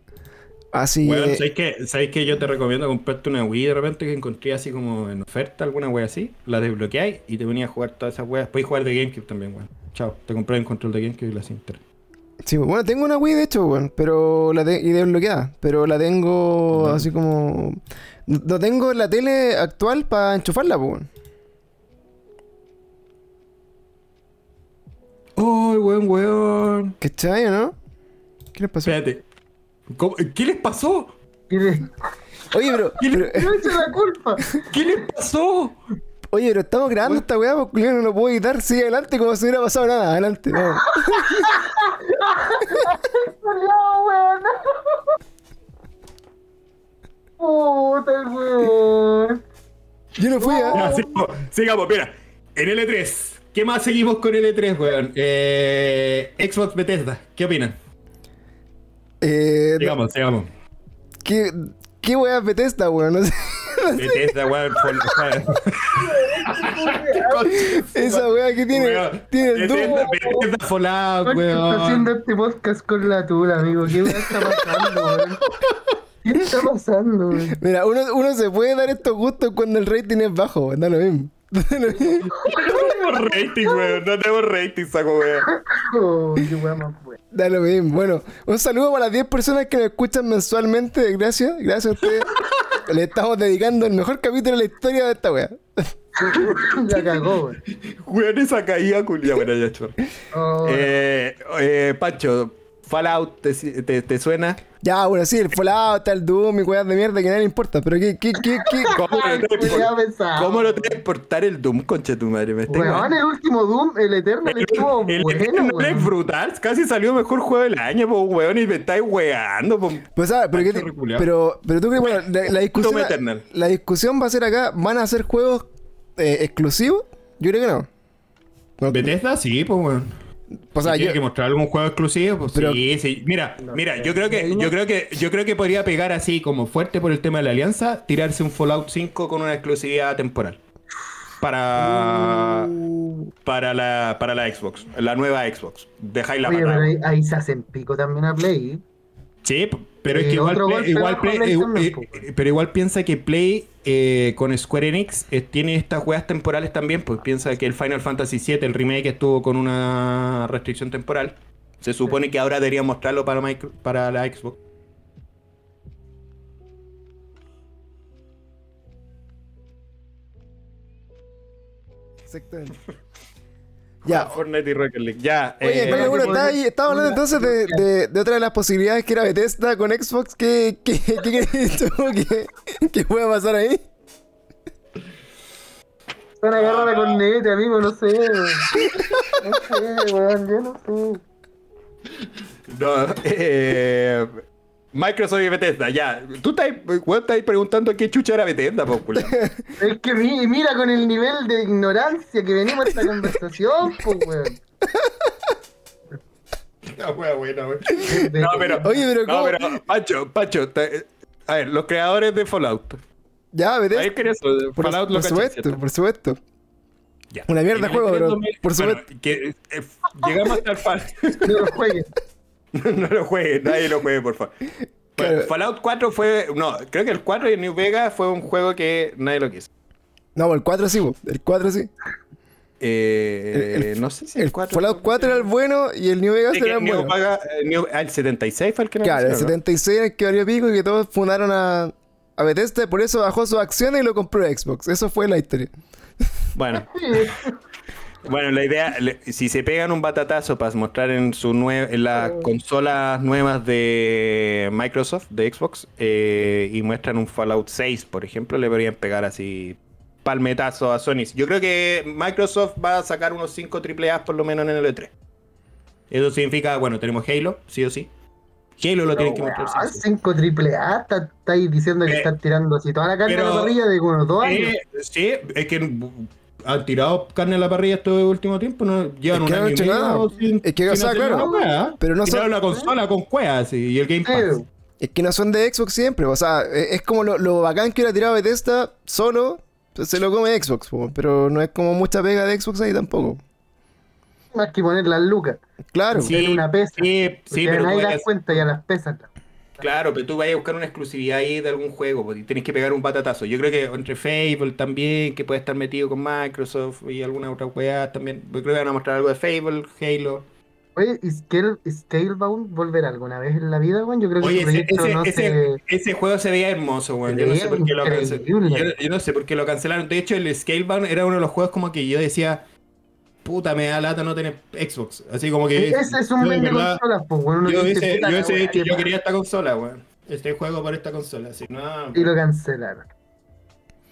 Así Bueno, que... ¿sabéis que, ¿sabéis que yo te recomiendo comprarte una Wii de repente que encontré así como en oferta, alguna wea así? La desbloqueáis y te ponías a jugar todas esas weas. Podéis jugar de GameCube también, weón. Chao, te compré un control de GameCube y la cinta. Sí, bueno, tengo una Wii de hecho, weón, pero la de y desbloqueada, pero la tengo así como no tengo la tele actual para enchufarla, pues, weón. ¡Oh, weón, weón! ¿Cachai o no? ¿Qué les pasó? Espérate. ¿Cómo- ¿Qué les pasó? ¿Qué le- Oye, pero, pero- No echa la culpa. ¿Qué le pasó? Oye, pero estamos grabando esta weá, porque yo no lo puedo editar. Sigue adelante como si no hubiera pasado nada. Adelante, no. No, weón. Puta weón. Yo no fui. Ya, sigamos, sigamos, mira. En L3. ¿Qué más seguimos con L3, weón? Eh, Xbox Bethesda. ¿Qué opinan? Eh, Sigamos, sigamos. ¿qué, ¿Qué weá es Bethesda, weón? No sé. Bethesda, weón. fue- Esa weá que tiene, Weón, tiene el. Bethesda, Bethesda Fallout, ¿Por qué está haciendo weón. este podcast con la tula, amigo? ¿Qué weón está pasando, weón? ¿Qué está pasando, weón? Mira, uno, uno se puede dar estos gustos cuando el rating es bajo, weón, da lo mismo. No tenemos rating, weón. No tenemos rating, saco, weón. Oh, qué weón weón. Da lo mismo. Bueno, un saludo para las 10 personas que me escuchan mensualmente. Gracias, gracias a ustedes. Le estamos dedicando el mejor capítulo de la historia de esta weá. La cagó, weón. Weón, esa caída, culia. Bueno, ya, chorro. Oh, Eh, eh, Pancho, Fallout, ¿te, te, te suena? Ya, bueno, sí, el Fallout, está el Doom y weas de mierda que nadie le importa. Pero qué, qué, qué, qué. ¿Cómo Ay. ¿cómo va a importar el Doom, concha tu madre? Me Weón, el último Doom, el Eternal, estuvo El bueno, Eternal es brutal, casi salió mejor juego del año, po, weón, y me estáis weando, po. Pues, ¿sabes? Pero, qué te- pero, pero tú crees, bueno, la, la discusión. La discusión va a ser acá: ¿van a hacer juegos eh, exclusivos? Yo creo que no. No, Bethesda, sí, pues, weón. O sea, yo, que mostrar algún juego exclusivo, pues Pero- sí, sí. Mira, mira, yo creo que, yo creo que, yo creo que podría pegar así como fuerte por el tema de la alianza, tirarse un Fallout 5 con una exclusividad temporal. Para. Para la, para la Xbox, la nueva Xbox. Dejáis la Oye, pero ahí, ahí se hacen pico también a Play. Sí, pero es que igual, Play- golpe igual Play- Play eh, también, eh, po. pero igual piensa que Play eh, con Square Enix eh, tiene estas juegas temporales también, pues piensa que el Final Fantasy VII, el remake estuvo con una restricción temporal. Se supone que ahora debería mostrarlo para, micro- para la Xbox. Exactamente. Ya, Fortnite y Rocket League. Ya. Oye, eh, pero bueno, está ahí, estaba hablando entonces de, de, de otra de las posibilidades que era Bethesda con Xbox. ¿Qué, qué, qué crees tú que, que pueda pasar ahí? Van a agarrar a cornete, amigo, no sé. No sé, weón, yo no sé. no, eh, Microsoft y Bethesda, ya. Tú estás, estás preguntando qué chucha era Bethesda, po, culiao. Es que mi- mira con el nivel de ignorancia que venimos a esta conversación, pues, weón. La wea buena, weón. No, pero. Oye, pero no, ¿cómo? pero, Pancho, Pancho, te- a ver, los creadores de Fallout. Ya, Ahí Bethesda. Por, Fallout lo por cachai, supuesto, ¿cierto? por supuesto. Ya. Una mierda de juego, E3 pero 2000 por bueno, supuesto. que, eh, llegamos hasta el fan. No lo jueguen. no lo juegue, nadie lo juegue, por favor. Claro. Fallout 4 fue. No, creo que el 4 y el New Vegas fue un juego que nadie lo quiso. No, el 4 sí, el 4 sí. Eh, El- el- no sé si El el 4. Fallout 4 era el bueno y el New Vegas Sí, que era el bueno. Eh, New- ah, el 76 fue el que no Claro, el quisieron, ¿no? 76 era el que valió pico y que todos fundaron a, a Bethesda y por eso bajó sus acciones y lo compró Xbox. Eso fue la historia. Bueno. Bueno, la idea, si se pegan un batatazo para mostrar en su nue- en las consolas nuevas de Microsoft, de Xbox, eh, y muestran un Fallout 6, por ejemplo, le podrían pegar así palmetazo a Sony. Yo creo que Microsoft va a sacar unos 5 AAA por lo menos en el E3. Eso significa, bueno, tenemos Halo, sí o sí. Halo lo tienen que mostrar. sí o sí. 5 triple A, está- estáis diciendo que Eh, están tirando así toda la carne pero- la parrilla de unos dos años. Eh, sí, es que han tirado carne a la parrilla este último tiempo, ¿no? Llevan Es que un no año y hecho nada. sin- Es que, o sin sea, claro, una wea. pero no Tiraron son- la consola con cuevas y el Game Pass. Es que no son de Xbox siempre. O sea, e- es como lo, lo bacán que hubiera tirado Bethesda solo. pues, Se lo come Xbox, po, pero no es como mucha pega de Xbox ahí tampoco. más que poner las lucas. Claro. Sí, una pesa. Sí, sí, pero vayas- das cuenta ya las pesas. Claro, pero tú vayas a buscar una exclusividad ahí de algún juego, y tienes que pegar un batatazo. Yo creo que entre Fable también, que puede estar metido con Microsoft y alguna otra weá también. Yo creo que van a mostrar algo de Fable, Halo. Oye, ¿y Scale, Scalebound volverá alguna vez en la vida, weón? Yo creo que Oye, ese no ese- se... ese juego se veía hermoso, weón. Yo no sé. Yo, yo no sé por qué lo cancelaron. De hecho, el Scalebound era uno de los juegos como que yo decía, puta, me da lata no tener Xbox. Así como que. Ese es un verdad- consolas, pues, weón. Uno Yo dice, ese, puta yo yo quería esta consola, weón. este juego para esta consola. Así, no, Y lo cancelaron.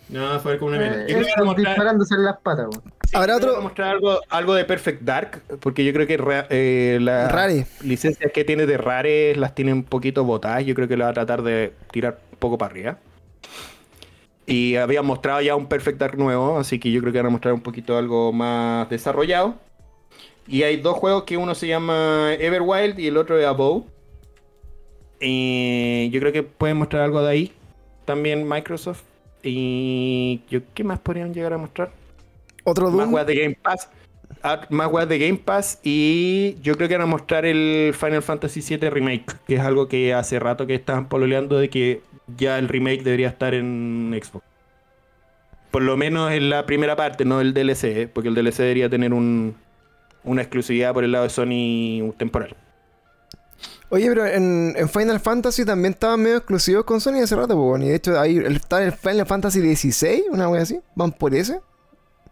no, fue como una mierda. Eh, Yo creo que van a estos mostrar- disparándose en las patas, weón. Sí, Habrá otro- mostrar algo, algo de Perfect Dark, porque yo creo que eh, las Rare. licencias que tiene de Rare las tiene un poquito botadas. Yo creo que lo va a tratar de tirar un poco para arriba. Y habían mostrado ya un Perfect Dark nuevo, así que yo creo que van a mostrar un poquito algo más desarrollado. Y hay dos juegos que uno se llama Everwild y el otro es Above. Y yo creo que pueden mostrar algo de ahí. También Microsoft. Y yo, ¿qué más podrían llegar a mostrar? Otro más weas de Game Pass. Ah, Más weas de Game Pass. Y yo creo que van a mostrar el Final Fantasy VII Remake. Que es algo que hace rato que estaban pololeando de que ya el remake debería estar en Xbox. Por lo menos en la primera parte, no el DLC. Porque el DLC debería tener un, una exclusividad por el lado de Sony temporal. Oye, pero en, Final Fantasy también estaban medio exclusivos con Sony hace rato, weón. Y de hecho, ahí está el Final Fantasy XVI, una wea así. Van por ese.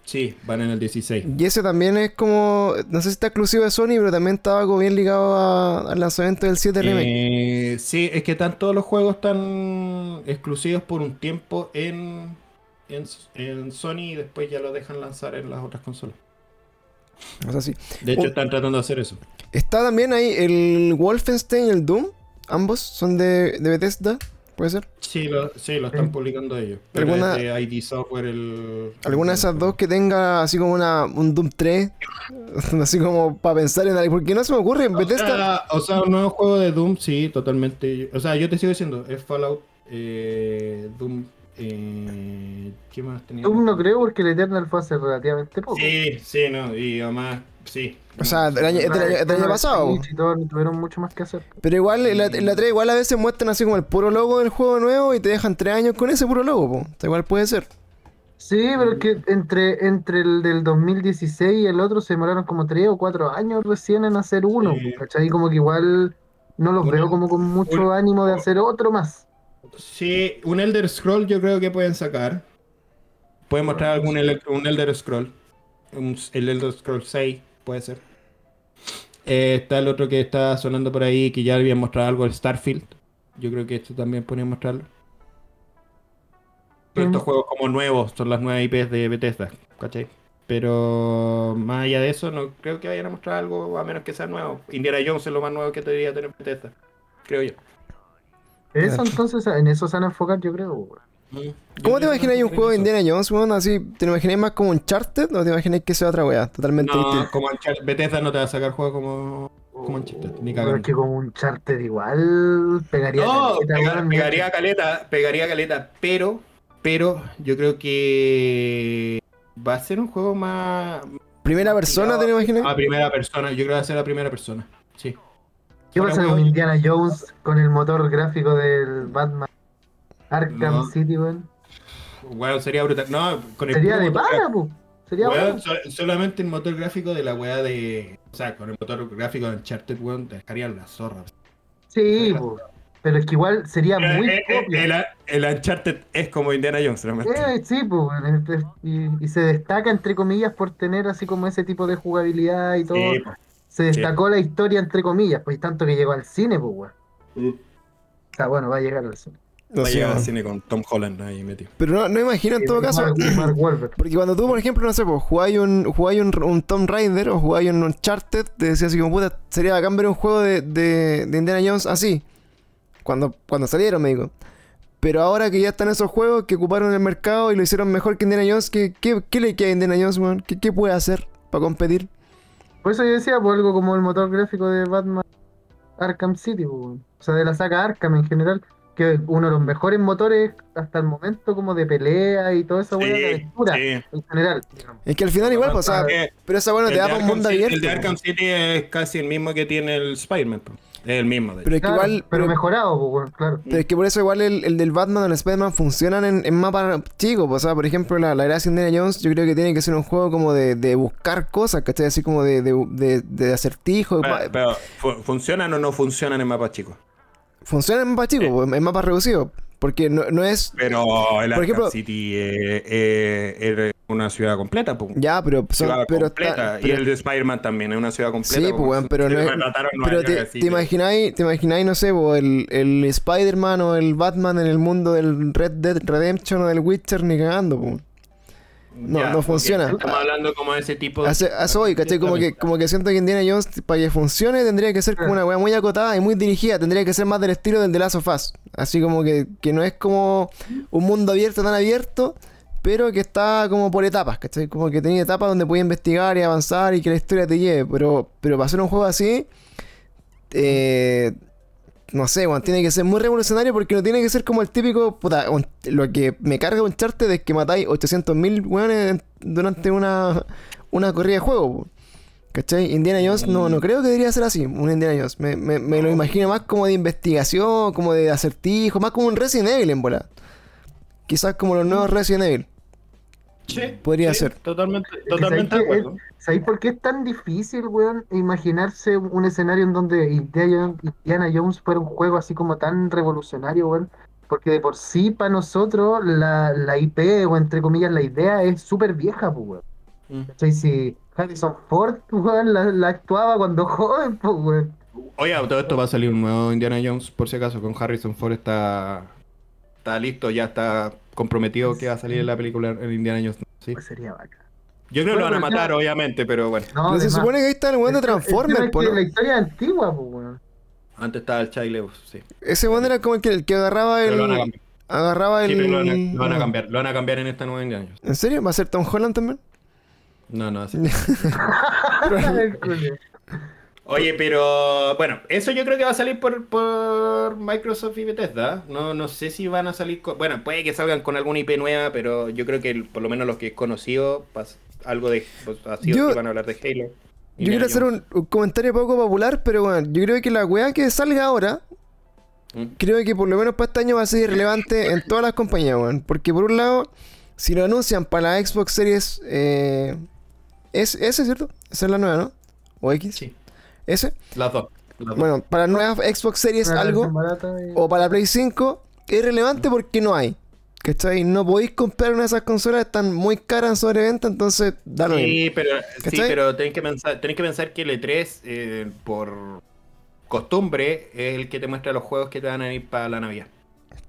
Sí, van en el 16. Y ese también es como. No sé si está exclusivo de Sony, pero también estaba como bien ligado a- al lanzamiento del 7 Remake. Eh, sí, es que están todos los juegos tan exclusivos por un tiempo en, en, en Sony y después ya lo dejan lanzar en las otras consolas. O sea, sí. De hecho, Oh. están tratando de hacer eso. Está también ahí el Wolfenstein y el Doom. Ambos son de, de Bethesda, puede ser. Sí, lo, sí, lo están Sí. publicando ellos. Pero ¿Alguna- es de ID Software el... Alguna de esas dos que tenga así como una, un Doom 3. así como para pensar en algo. Porque no se me ocurre en O Bethesda. sea, o sea, un nuevo juego de Doom, sí, totalmente. O sea, yo te sigo diciendo, es Fallout, eh, Doom, eh, ¿qué más tenía? Doom no creo porque el Eternal fue hace relativamente poco. Sí, sí, no, y además, sí. O sea, del año, del año- del año pasado. Y todos tuvieron mucho más que hacer. Pero igual en la, en la 3 igual a veces muestran así como el puro logo del juego nuevo y te dejan 3 años con ese puro logo, po. O sea, igual puede ser. Sí, pero es que entre, entre el del 2016 y el otro se demoraron como 3 o 4 años recién en hacer uno. Sí. ¿Cachai? Como que igual no los veo como con mucho un- ánimo de hacer otro más. Sí, un Elder Scroll yo creo que pueden sacar. Pueden mostrar algún ele- un Elder Scroll. Un- el Elder Scroll 6, puede ser. Eh, está el otro que está sonando por ahí, que ya habían mostrado algo, el Starfield. Yo creo que esto también podrían mostrarlo. Pero estos juegos como nuevos, son las nuevas IPs de Bethesda, ¿cachai? Pero más allá de eso, no creo que vayan a mostrar algo a menos que sea nuevo. Indiana Jones es lo más nuevo que debería tener Bethesda, creo yo. Eso entonces, en eso se van a enfocar, yo creo. ¿Cómo te a un juego de. Indiana Jones, weón? Así, ¿te lo imaginas más como un Uncharted o te imaginas que sea otra weá? Totalmente No, distinto. como Uncharted- Bethesda no te va a sacar juego como, como Uncharted, ni Pero es que como un charter igual pegaría. No, caleta, pegaría caleta, pegaría caleta, pero, pero yo creo que va a ser un juego más Primera persona, ¿te lo imaginas? a primera persona. Yo creo que va a ser a primera persona. Sí. ¿Qué pasa con Indiana Jones con el motor gráfico del Batman Arkham No. City, weón? Weón, sería brutal. No, con el Sería de pana, po. Sería Weón, bueno. so- solamente el motor gráfico de la weá de. O sea, con el motor gráfico de Uncharted, weón, te dejaría la zorra. Sí, po. Pero es que igual sería muy Eh, eh, copia. el, el Uncharted es como Indiana Jones, realmente. Eh, sí, pues, es- y, y se destaca, entre comillas, por tener así como ese tipo de jugabilidad y todo. Sí, po. se destacó la historia, entre comillas, pues tanto que llegó al cine, pues, weón. Mm. O sea, bueno, va a llegar al cine. No Va a llegar al cine con Tom Holland ahí metido. Pero no, no imagino en todo caso. Mark, Mark Wahlberg. Porque cuando tú, por ejemplo, no sé, pues jugáis un, jugáis un, un Tomb Raider o jugáis un Uncharted, te decías así como puta, sería bacán ver un juego de, de, de Indiana Jones así. Cuando, cuando salieron, me digo. Pero ahora que ya están esos juegos que ocuparon el mercado y lo hicieron mejor que Indiana Jones, ¿qué, qué, qué le queda a Indiana Jones, weón? ¿Qué, qué puede hacer para competir? Por eso yo decía, pues algo como el motor gráfico de Batman Arkham City, pues, o sea, de la saga Arkham en general, que es uno de los mejores motores hasta el momento como de pelea y toda esa weá de aventura sí. en general. digamos. Es que al final igual, pues, o sea, Eh, pero esa bueno el te da para un mundo City- abierto. El de. Arkham City es casi el mismo que tiene el Spider-Man. po. Es el mismo, de. Pero es que Claro, igual, pero pero, mejorado, pues, claro. pero es que por eso igual el, el del Batman o el Spider-Man funcionan en, en mapas chicos. pues, O sea, por ejemplo, la, la gracia de Indiana Jones, yo creo que tiene que ser un juego como de, de buscar cosas, ¿cachai? Así como de, de, de, de acertijo. Pero, pero, ¿fu- ¿funcionan o no funcionan en mapas chicos? Funciona en mapa chico, po, en mapa reducido. Porque no, no es. Pero el Por ejemplo- City eh, eh, es una ciudad completa, pues. Ya, pero. son- pero completa. está- y pero- el de Spider-Man también es una ciudad completa. Sí, pues, weón, pero no es. Pero te, te imagináis, te imagináis, no sé, po, el, el Spider-Man o el Batman en el mundo del Red Dead Redemption o del Witcher ni cagando, po. No- no funciona. Estamos hablando como de ese tipo de. Hace, hace hoy, ¿cachai? Como que, como que siento que Indiana Jones, para que funcione, tendría que ser como una weá muy acotada y muy dirigida. Tendría que ser más del estilo del The Last of Us. Así como que, que no es como un mundo abierto, tan abierto, pero que está como por etapas, ¿cachai? Como que tenía etapas donde podía investigar y avanzar y que la historia te lleve. Pero, pero para hacer un juego así, eh, no sé, weón, tiene que ser muy revolucionario porque no tiene que ser como el típico. Puta, lo que me carga un charte es que matáis 800.000 weones durante una, una corrida de juego. ¿Cachai? Indiana Jones no, no creo que debería ser así, un Indiana Jones. Me, me- me lo imagino más como de investigación, como de acertijo, más como un Resident Evil en bola. Quizás como los nuevos Resident Evil. Sí, podría sí, ser. Totalmente, totalmente de acuerdo. ¿Sabéis por qué es tan difícil, weón, imaginarse un escenario en donde Indiana Jones fuera un juego así como tan revolucionario, weón? Porque de por sí, para nosotros, la, la IP, o entre comillas, la idea es súper vieja, pues, weón. Mm. Si Harrison Ford, weón, la, la actuaba cuando joven, pues, weón. Oye, todo esto va a salir un nuevo Indiana Jones, por si acaso, con Harrison Ford está, está listo, ya está comprometido que va a salir en la película en Indiana Jones. ¿sí? Pues sería bacán. Yo creo que lo van a matar, ya. obviamente, pero bueno. No, Pero se supone que ahí está el weón de el- el Transformers, es po, que ¿no? La historia es antigua, pues, weón. Antes estaba el Chile, sí. Ese weón era como el que, el que agarraba Pero lo van a el. Agarraba Sí, el. pero lo van a, lo van a cambiar. Lo van a cambiar en esta nueva Indiana Jones. ¿En serio? ¿Va a ser Tom Holland también? No, no, así. Oye, pero bueno, eso yo creo que va a salir por, por Microsoft y Bethesda. No, no sé si van a salir con... Bueno, puede que salgan con alguna IP nueva, pero yo creo que el- por lo menos los que he conocido, pas- algo de... Pues, así Yo- que van a hablar de Halo. Yo quiero hacer un, un comentario poco popular, pero bueno, yo creo que la weá que salga ahora, ¿Mm? creo que por lo menos para este año va a ser relevante en todas las compañías, weón. Porque por un lado, si lo anuncian para la Xbox Series eh, S, S, ¿cierto? Esa es la nueva, ¿no? ¿O X? Sí, ¿S? las dos. las dos. Bueno, para la nueva Xbox Series Una algo, y- o para la Play 5, es relevante porque no hay. ¿Cachai? No podéis comprar una de esas consolas, están muy caras en sobreventa, entonces da lo. Sí, pero, sí, pero tenéis que pensar, tenéis que pensar que el E3, eh, por costumbre, es el que te muestra los juegos que te van a ir para la Navidad.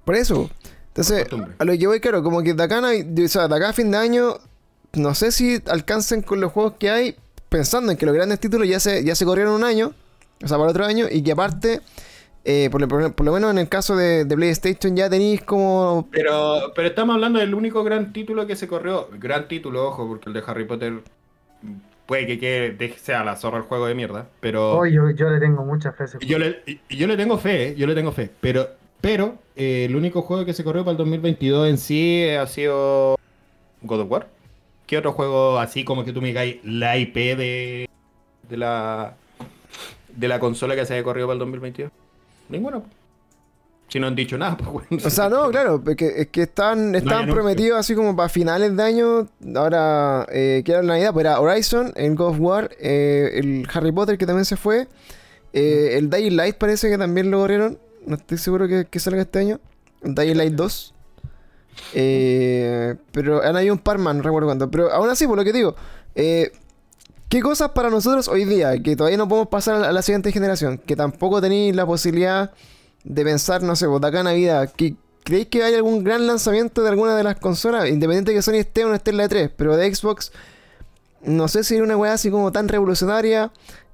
Por eso. Entonces, a lo que voy, claro, como que de acá, no- o sea, de acá a fin de año, no sé si alcancen con los juegos que hay, pensando en que los grandes títulos ya se, ya se corrieron un año, o sea, para otro año, y que aparte, eh, por, lo, por lo menos en el caso de, de PlayStation, ya tenéis como. Pero, pero estamos hablando del único gran título que se corrió. Gran título, ojo, porque el de Harry Potter puede que quede, de- sea la zorra el juego de mierda. Pero Oh, yo, yo le tengo mucha fe ese yo, le, yo le tengo fe, eh, yo le tengo fe. Pero, pero eh, el único juego que se corrió para el 2022 en sí ha sido God of War. ¿Qué otro juego así como que tú me digáis la IP de, de la de la consola que se haya corrido para el 2022? Ninguno. Si no han dicho nada, pues bueno. O sea, no, claro, porque es que están, están prometidos así como para finales de año. Ahora, eh, que era la Navidad, pues era Horizon, el God of War, eh, el Harry Potter que también se fue, eh, el Dying Light parece que también lo corrieron. No estoy seguro que, que salga este año. Dying Light 2. Eh, pero han habido un par más, no recuerdo cuánto. Pero aún así, por lo que digo, eh, ¿qué cosas para nosotros hoy día que todavía no podemos pasar a la, siguiente generación? Que tampoco tenéis la posibilidad de pensar, no sé, pues de acá Navidad, que ¿creéis que hay algún gran lanzamiento de alguna de las consolas? Independiente de que Sony esté o no esté en la E3, pero de Xbox, no sé si era una weá así como tan revolucionaria.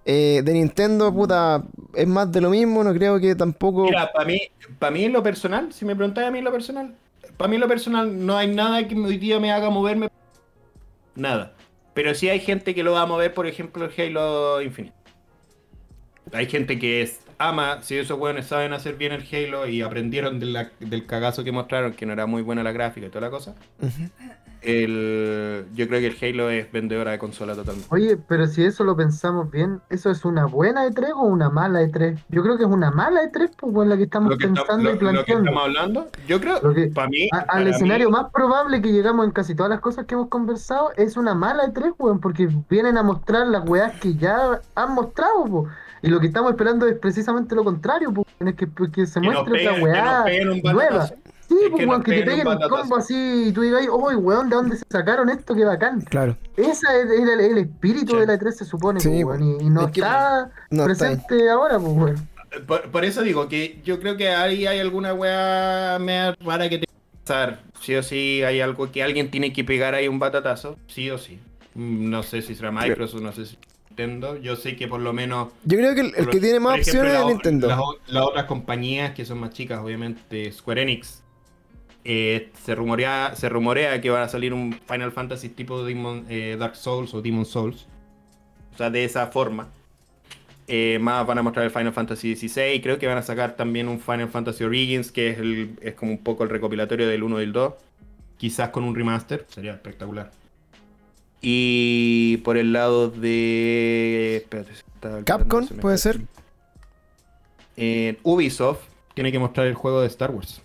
Eh, de Nintendo, puta, es más de lo mismo, no creo que tampoco... Mira, para mí, para mí en lo personal, si me preguntáis a mí en lo personal, para mí lo personal no hay nada que hoy día me haga moverme. Nada. Pero sí hay gente que lo va a mover, por ejemplo, el Halo Infinite. Hay gente que es, ama, si esos weones saben hacer bien el Halo y aprendieron del cagazo que mostraron, que no era muy buena la gráfica y toda la cosa. El, yo creo que el Halo es vendedora de consola totalmente. Oye, pero si eso lo pensamos bien, ¿eso es una buena E3 o una mala E3? Yo creo que es una mala E3, pues, en la que estamos que, pensando y lo que planteando. estamos hablando, yo creo, que- para mí, A- al mí- escenario más probable que llegamos en casi todas las cosas que hemos conversado es una mala E3, weón, porque vienen a mostrar las weas que ya han mostrado, po. Y lo que estamos esperando es precisamente lo contrario, pues, es que, que se Que nos muestre otra weá nueva. batazo. Sí, Es pues, que weón, nos que te peguen un combo así y tú digas, uy, weón, ¿de dónde se sacaron esto? Qué bacán. Claro. Ese es el, el espíritu Sí. de la E3 se supone, Sí, pues, weón, y, y no es que está no está ahí. presente ahora, pues, weón. Por, por eso digo que yo creo que ahí hay alguna weá mea rara que que pasar. Sí o sí hay algo que alguien tiene que pegar ahí un batatazo. Sí o sí. Mm, No sé si será Microsoft, no sé si Nintendo. Yo sé que por lo menos. Yo creo que el, que tiene más ejemplo, opciones es Nintendo. Las otras compañías que son más chicas, obviamente, Square Enix. Eh, se, rumorea, se rumorea que va a salir un Final Fantasy tipo Demon, eh, Dark Souls o Demon Souls. O sea, de esa forma. Eh, más van a mostrar el Final Fantasy XVI. Creo que van a sacar también un Final Fantasy Origins, que es, el, es como un poco el recopilatorio del 1 y el 2. Quizás con un remaster. Sería espectacular. Y por el lado de. Espérate, está Capcom, puede ser. Ubisoft tiene que mostrar el juego de Star Wars.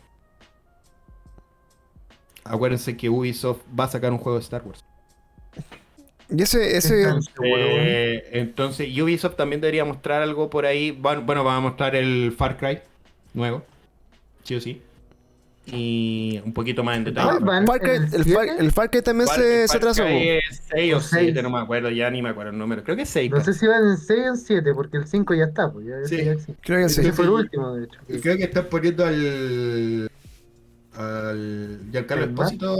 Acuérdense que Ubisoft va a sacar un juego de Star Wars. Y ese, ese, weón. Eh, entonces, Ubisoft también debería mostrar algo por ahí. Bueno, bueno, va a mostrar el Far Cry nuevo. Sí o sí. Y un poquito más en detalle. Ah, van Far Cry- el, Far, el Far Cry también Far- se, se es 6 o O seis. 7, no me acuerdo, ya ni me acuerdo el número. Creo que es 6. No sé si van en 6 o en 7, porque el 5 ya está, pues ya, Sí. ya. Creo que sí. Fue el último, de hecho. Creo que están poniendo al. Al. Giancarlo ¿El Espósito.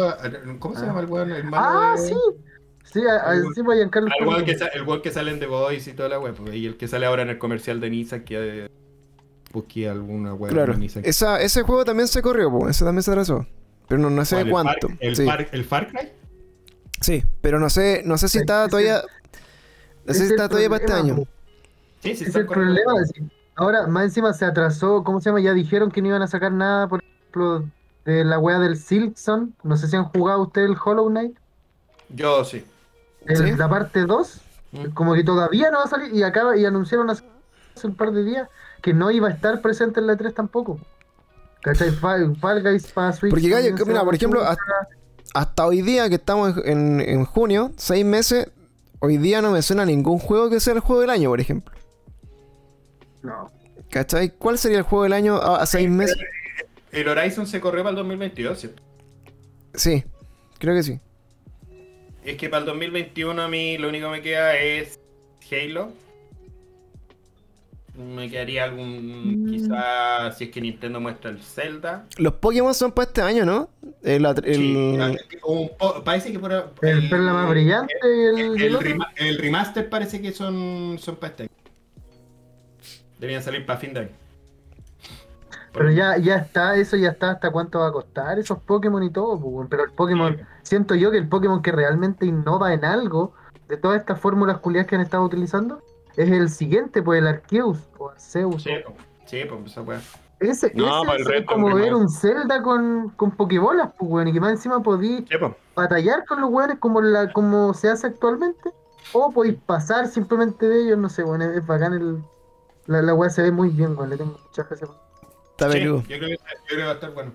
¿Cómo se Ah. llama el weón? El malo Ah, de- sí. Sí, a, a, sí, pues, Giancarlo Al weón que, Esposito. sa- el weón que sale en The Voice y toda la web. Y el que sale ahora en el comercial de Nissan que eh, busqué alguna web Claro. de Nissan. Esa, ese juego también se corrió, po. ese también se atrasó. Pero no, no sé ¿Cuál, el cuánto. Far- el, sí. Far, ¿El Far Cry? sí, pero no sé, no sé si está todavía. No sé si es está el todavía para este año. Sí, sí, es el problema. Ahora, más encima se atrasó, ¿cómo se llama? Ya dijeron que no iban a sacar nada, por ejemplo, de la wea del Silkson. No sé si han jugado ustedes el Hollow Knight. Yo sí. el- ¿Sí? La parte 2. Mm. Como que todavía no va a salir. Y acaba y anunciaron hace un par de días que no iba a estar presente en la 3 tampoco. ¿Cachai? Fall, Fall Guys para Switch. Porque, gallo, mira, por ejemplo. Hasta hoy día, que estamos en, en junio, seis meses, hoy día no me suena ningún juego que sea el juego del año, por ejemplo. No. ¿Cachai? ¿Cuál sería el juego del año a, a seis meses? El Horizon se corrió para el 2022, ¿cierto? Sí, creo que sí. Es que para el 2021 a mí lo único que me queda es Halo. Me quedaría algún. Mm. Quizá si es que Nintendo muestra el Zelda. Los Pokémon son para este año, ¿no? El, el- Sí, un po- parece que por El perla más brillante y el, El, remaster parece que son, son para este año. Deberían salir para fin de año. Pero ya, ya está, eso ya está hasta cuánto va a costar esos Pokémon y todo, pues, pero el Pokémon, siento yo que el Pokémon que realmente innova en algo de todas estas fórmulas culiadas que han estado utilizando es el siguiente, pues el Arceus o Arceus. Sí, sí, pues esa weá. Ese, No, ese para el es resto, como ver un Zelda con, con Pokébolas, pues, weón, y que más encima podís Sí, po. batallar con los weones como, la, como se hace actualmente, o podéis pasar simplemente de ellos, no sé, weón, es, es bacán el... La, la weá se ve muy bien, weón, le tengo muchas gracias. Está Sí, peludo. yo, creo que, yo creo que va a estar bueno.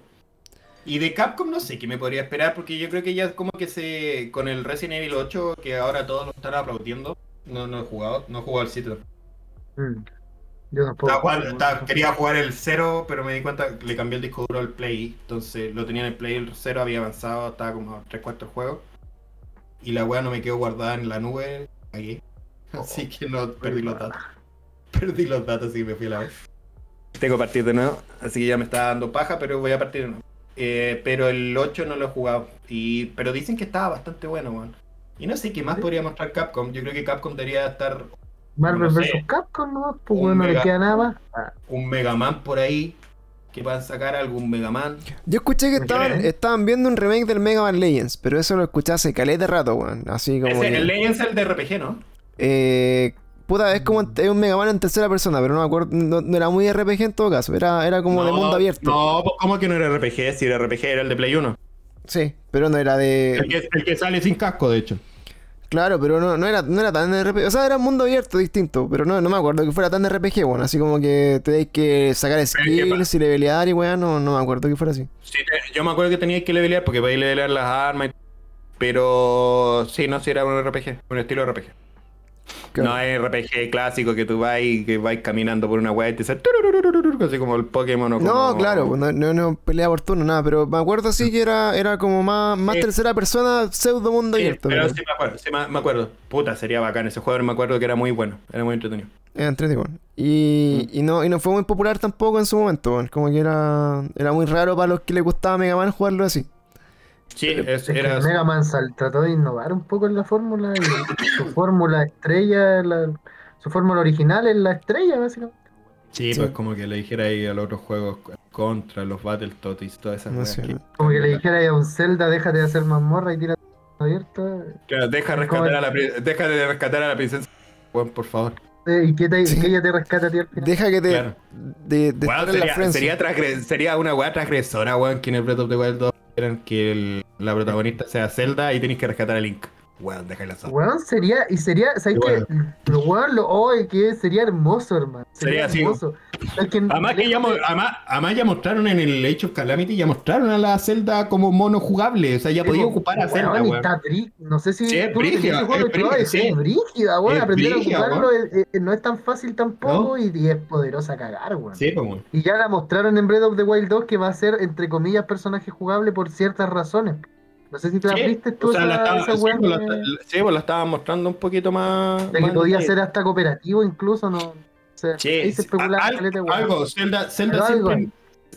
Y de Capcom no sé qué me podría esperar, porque yo creo que ya como que se. Con el Resident Evil 8, que ahora todos lo están aplaudiendo. No, no he jugado, no he jugado el sitio. Mm. Yo tampoco. Estaba jugando- estaba- quería jugar el 0, pero me di cuenta que le cambié el disco duro al Play. Entonces lo tenía en el Play, el 0 había avanzado, estaba como a 3 cuartos juego. Y la weá no me quedó guardada en la nube. Ahí. Así que no perdí los datos. Perdí los datos y me fui a la vez. Tengo que partir de nuevo, así que ya me está dando paja, pero voy a partir de nuevo. Eh, pero el 8 no lo he jugado. Y, pero dicen que estaba bastante bueno, weón. Y no sé qué más podría mostrar Capcom. Yo creo que Capcom debería estar Marvel no vs. sé. Capcom, ¿no? Pues bueno, no le queda nada más. Ah, un Mega Man por ahí. Que puedan sacar algún Mega Man. Yo escuché que estaban, estaban viendo un remake del Mega Man Legends, pero eso lo escuché hace caleta de rato, weón. Así como. Ese, que- el Legends es el de RPG, ¿no? eh, puta, es como es un Mega Man en tercera persona, pero no me acuerdo, no, no era muy RPG en todo caso, era, era como de mundo abierto. No, ¿cómo que no era RPG? Si era RPG era el de Play 1. Sí, pero no era de. El que, el que sale sin casco, de hecho. Claro, pero no, no, era, no era tan RPG. O sea, era un mundo abierto distinto, pero no, no me acuerdo que fuera tan RPG, bueno. Así como que tenéis que sacar skills y levelear y weón, no, no me acuerdo que fuera así. Sí, yo me acuerdo que tenías que levelear porque podías levelear las armas. y- Pero sí, no, sí era un RPG, un estilo RPG. Claro. No es RPG clásico que tú vas y que vas caminando por una weá y te turururururu, así como el Pokémon o como... No, claro, no, no, no pelea por turno, nada, pero me acuerdo sí que era, era como más, más Sí. tercera persona, pseudo mundo Sí, abierto. pero pero sí me acuerdo, sí me, me acuerdo. Puta, sería bacán ese juego, me acuerdo que era muy bueno, era muy entretenido. Era entretenido. Y, Mm. y, no, y no fue muy popular tampoco en su momento, como que era, era muy raro para los que les gustaba Mega Man jugarlo así. Sí, es- Es que era... Mega Man sal- trató de innovar un poco en la fórmula y su fórmula estrella, la- su fórmula original es la estrella, básicamente. Sí, Sí. pues como que le dijera ahí a los otros juegos contra los Battletoads y todas esas No que- Como que le dijera ahí a un Zelda, déjate de hacer mazmorra y tira abierta. Claro, deja, rescatar a la, pri- deja de rescatar a la princesa. Weón, por favor. Eh, ¿Y que, te, Sí. que ella te rescata a ti al final? Deja que te. Claro. De, de la sería, sería una weá transgresora, weón, que en el Breath of the Wild 2 quieran que el- la protagonista sea Zelda y tenéis que rescatar a Link. Weón, déjala sola. Weón, sería, y sería, ¿sabes qué? Lo weón, lo, oh, que sería hermoso, hermano. Sería Sería, así. hermoso. Que Además que ya, mo- además, además ya mostraron en el Age of Calamity, ya mostraron a la Zelda como mono jugable. O sea, ya podía ocupar a Zelda, weón, y weón. está brí- No sé si Sí, es tú brígida, juego es brígida, es sí. brígida, weón. Es Aprender a jugarlo es- es- no es tan fácil tampoco y, y es poderosa cagar, weón. Sí, weón. Y ya la mostraron en Breath of the Wild 2 que va a ser, entre comillas, personaje jugable por ciertas razones. No sé si te la Sí, viste tú o sea, la esa, estaba, esa sí, la, la- sí, pues la mostrando un poquito más. de que más podía ser hasta cooperativo incluso, no o sea, Sí, se Al- caleta, algo, Zelda, Zelda, algo siempre,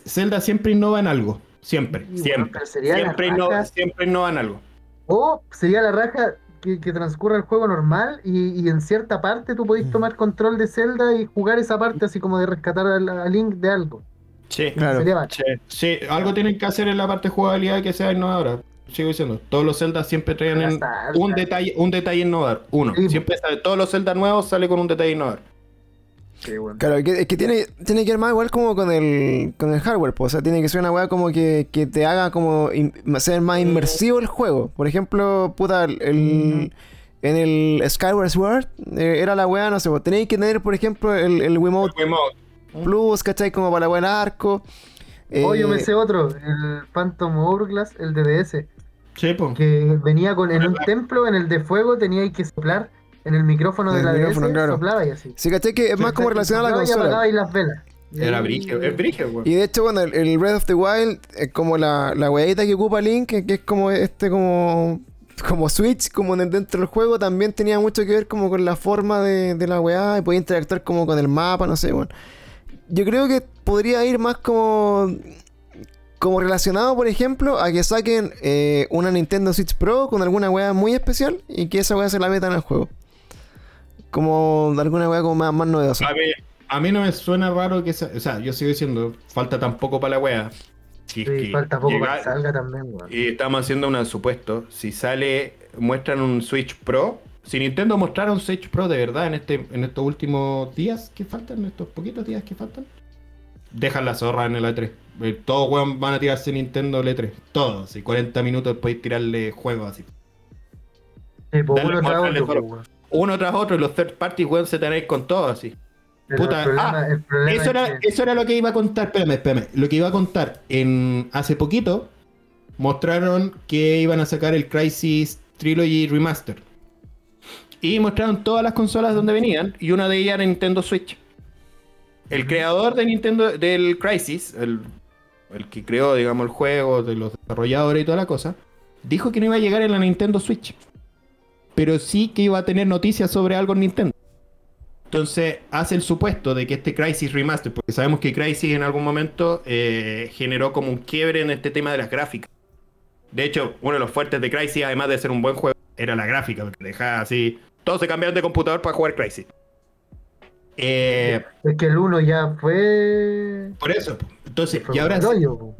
Zelda siempre innova en algo. Siempre. Siempre, la Siempre, siempre innovan algo. O sería la raja que, que transcurra el juego normal y, y en cierta parte tú podés tomar control de Zelda y jugar esa parte así como de rescatar a, la- a Link de algo. Sí, Claro. Sí. Sí, algo tienen que hacer en la parte de jugabilidad que sea innovadora. Sigo diciendo, todos los Zelda siempre traen en- un detalle, un detalle innovador. Uno. Sí, Siempre sale, todos los Zelda nuevos sale con un detalle innovador. Sí. Claro, que, es que tiene, tiene que ir más igual como con el, con el hardware, pues, o sea, tiene que ser una weá como que, que te haga como in- ser más inmersivo el juego. Por ejemplo, puta, el, el- en el Skyward Sword eh, era la weá, no sé, pues, tenéis que tener, por ejemplo, el, el Wiimote Plus, ¿cachai? Como para la weá arco. Eh, Oh, yo me sé otro, el Phantom Hourglass, el DDS, Sí, pues. que venía con en un templo, en el de fuego, teníais que soplar en el micrófono de En la el DS, micrófono, claro. soplaba y así. Sí, ¿cachai? Que es más como relacionado a la y consola. apagabais las velas. Y Era brígido, es brígido, weón. Y de hecho, bueno, el, el Breath of the Wild es como la, la weadita que ocupa Link, que, que es como este como como Switch, como en- dentro del juego, también tenía mucho que ver como con la forma de, de la weá y podía interactuar como con el mapa, no sé, bueno. Yo creo que podría ir más como como relacionado, por ejemplo, a que saquen eh, una Nintendo Switch Pro con alguna weá muy especial y que esa weá se la metan al juego. Como alguna weá como más, más novedosa. A mí, a mí no me suena raro que sea. O sea, yo sigo diciendo, falta tampoco para la. Si es Sí, que falta poco llega- para que salga también, weón. Y estamos haciendo un supuesto. Si sale, muestran un Switch Pro. Si Nintendo mostrara un Switch Pro de verdad en este en estos últimos días que faltan, en estos poquitos días que faltan, dejan la zorra en el E3. Eh, Todos weón van a tirarse Nintendo el E3. Todos. Y 40 minutos podéis tirarle juegos así. Sí, pues uno tras otro, pues. Uno tras otro y los third parties, weón, se tenéis con todo así. Pero Puta, problema, ah, Eso es era, que- eso era lo que iba a contar. Espérame, espérame. Lo que iba a contar. En, hace poquito mostraron que iban a sacar el Crisis Trilogy Remaster. Y mostraron todas las consolas donde venían. Y una de ellas era Nintendo Switch. El creador de Nintendo del Crisis, el, el que creó, digamos, el juego, de los desarrolladores y toda la cosa, dijo que no iba a llegar en la Nintendo Switch. Pero sí que iba a tener noticias sobre algo en Nintendo. Entonces hace el supuesto de que este Crisis Remaster, porque sabemos que Crisis en algún momento eh, generó como un quiebre en este tema de las gráficas. De hecho, uno de los fuertes de Crisis, además de ser un buen juego, era la gráfica, porque dejaba así. Todos se cambiaron de computador para jugar Crisis. Eh, Es que el uno ya fue. por eso. Entonces, y ahora, rollo,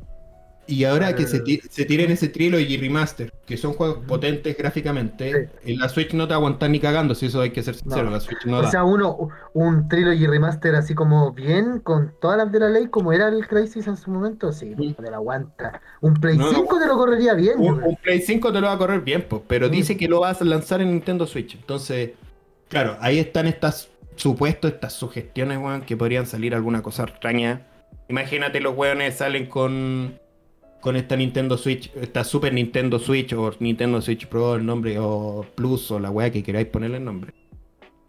y ahora que se, se tiren ese Trilogy Remaster, que son juegos potentes gráficamente, en la Switch no te aguantan ni cagando, si eso hay que ser sincero, No. la Switch no O da. sea, uno, un trilogy remaster así como bien, con todas las de la ley, como era el Crisis en su momento, sí, Mm. te lo aguanta. Un Play No, 5 te lo correría bien, Un, un Play 5 te lo va a correr bien, pues, pero dice que lo vas a lanzar en Nintendo Switch. Entonces, claro, ahí están estas supuestos, estas sugestiones, weón, que podrían salir alguna cosa extraña. Imagínate los weones salen con. con esta Nintendo Switch, esta Super Nintendo Switch o Nintendo Switch Pro, el nombre, o Plus, o la weá que queráis ponerle el nombre.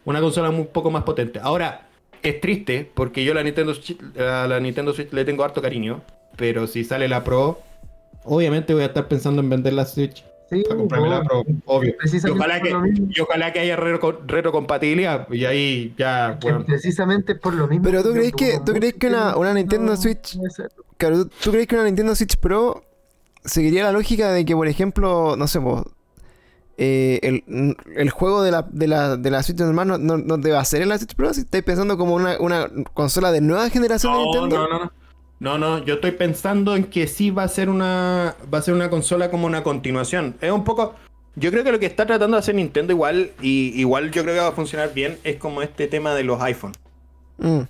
una consola un poco más potente. Ahora, es triste porque yo la Nintendo, a la Nintendo Switch le tengo harto cariño, pero si sale la Pro, obviamente voy a estar pensando en vender la Switch Sí, para comprarme la Pro, obvio. Y ojalá, que, y ojalá que haya retro- retrocompatibilidad y ahí ya, bueno, precisamente por lo mismo. Pero tú crees que- tú crees que una- una no Nintendo Switch-. Claro, ¿tú, tú crees que una Nintendo Switch Pro seguiría la lógica de que, por ejemplo, no sé, po, eh, el, el juego de la, de la, de la Switch normal no, no, no debe ser en la Switch Pro? Si estáis pensando como una, una consola de nueva generación de Nintendo. no, no, no. No, no, yo estoy pensando en que sí va a ser una va a ser una consola como una continuación. Es un poco yo creo que lo que está tratando de hacer Nintendo igual y igual yo creo que va a funcionar bien es como este tema de los iPhone. Mm,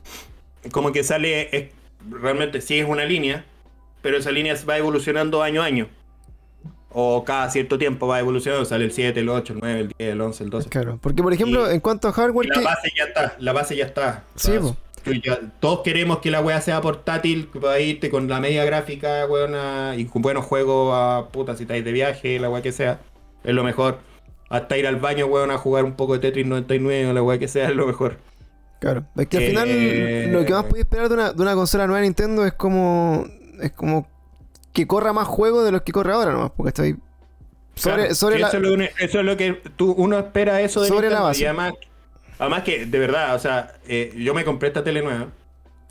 Como que sale es- realmente sí es una línea, pero esa línea va evolucionando año a año. O cada cierto tiempo va evolucionando, sale el 7, el 8, el 9, el 10, el 11, el 12. claro. Porque, por ejemplo, Y- en cuanto a hardware, la ¿qué- base ya está, la base ya está. Sí, ya- todos queremos que la weá sea portátil, que pueda irte con la media gráfica, weona, y con buenos juegos a puta si estáis de viaje, la weá que sea. Es lo mejor. Hasta ir al baño, weón, a jugar un poco de Tetris 99 o la weá que sea, es lo mejor. Claro, es que al Eh, final lo que más podéis esperar de una, de una consola nueva de Nintendo es como es como que corra más juegos de los que corre ahora nomás, porque estoy sobre, Claro, sobre la, eso, es lo, eso es lo que tú, uno espera eso de Sobre la base. Y además, además que, de verdad, o sea, eh, yo me compré esta tele nueva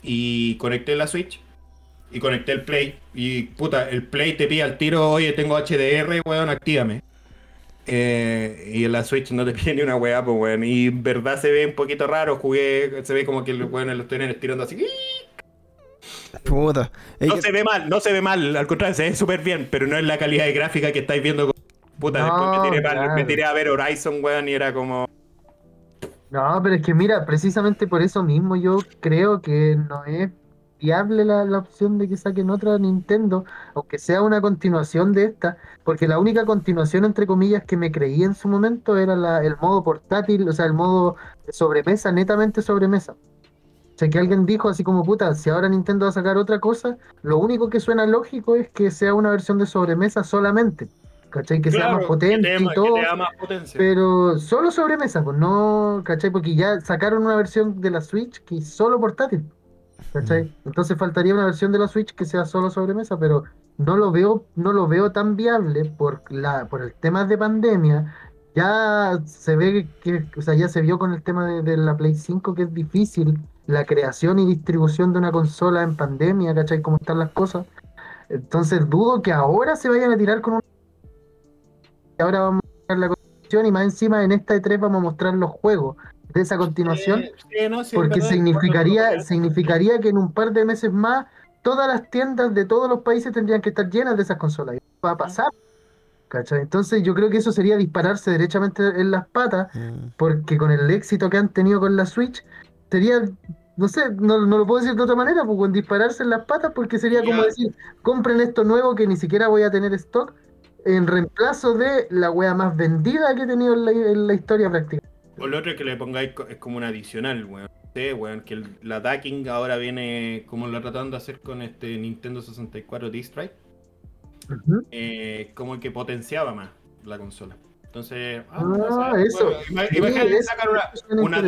y conecté la Switch y conecté el Play. Y puta, el Play te pide al tiro, oye, tengo HDR, weón, actívame. Eh, y la Switch no te pide ni una weá, pues weón. Y en verdad se ve un poquito raro, jugué, se ve como que los weones los tienen estirando así. puta. No se ve mal, no se ve mal, al contrario, se ve súper bien, pero no es la calidad de gráfica que estáis viendo. Puta, después No, me tiré, me tiré a ver Horizon, weón, y era como. No, pero es que mira, precisamente por eso mismo yo creo que no es viable la, la opción de que saquen otra Nintendo, aunque sea una continuación de esta, porque la única continuación, entre comillas, que me creí en su momento era la- el modo portátil, o sea, el modo sobremesa, netamente sobremesa. O sea, que alguien dijo así como, puta, si ahora Nintendo va a sacar otra cosa, lo único que suena lógico es que sea una versión de sobremesa solamente, ¿cachai? Que sea más potente que te- y que todo. te da más potencia. Pero solo sobremesa, pues no, ¿cachai? Porque ya sacaron una versión de la Switch que es solo portátil, ¿cachai? Entonces faltaría una versión de la Switch que sea solo sobremesa, pero no lo veo, no lo veo tan viable por la, por el tema de pandemia. Ya se ve que, o sea, ya se vio con el tema de, de la Play 5 que es difícil la creación y distribución de una consola en pandemia, ¿cachai? Cómo están las cosas. Entonces dudo que ahora se vayan a tirar con un... Ahora vamos a mostrar la continuación y más encima en esta E3 vamos a mostrar los juegos de esa continuación no, sí, porque verdad, significaría, significaría que en un par de meses más todas las tiendas de todos los países tendrían que estar llenas de esas consolas. Y va a pasar. ¿cachai? Entonces yo creo que eso sería dispararse derechamente en las patas Mm. porque con el éxito que han tenido con la Switch, sería, no sé, no, no lo puedo decir de otra manera, pues con dispararse en las patas, porque sería como decir, compren esto nuevo que ni siquiera voy a tener stock, en reemplazo de la wea más vendida que he tenido en la, en la historia práctica. O lo otro es que le pongáis es como un adicional, weón. Sí, weón, que el- la DACing ahora viene como lo tratan de hacer con este Nintendo 64 D-Strike, eh, como que potenciaba más la consola. Entonces, Ah, sea, eso. bueno, ima- Sí, imagínate eso sacar una, una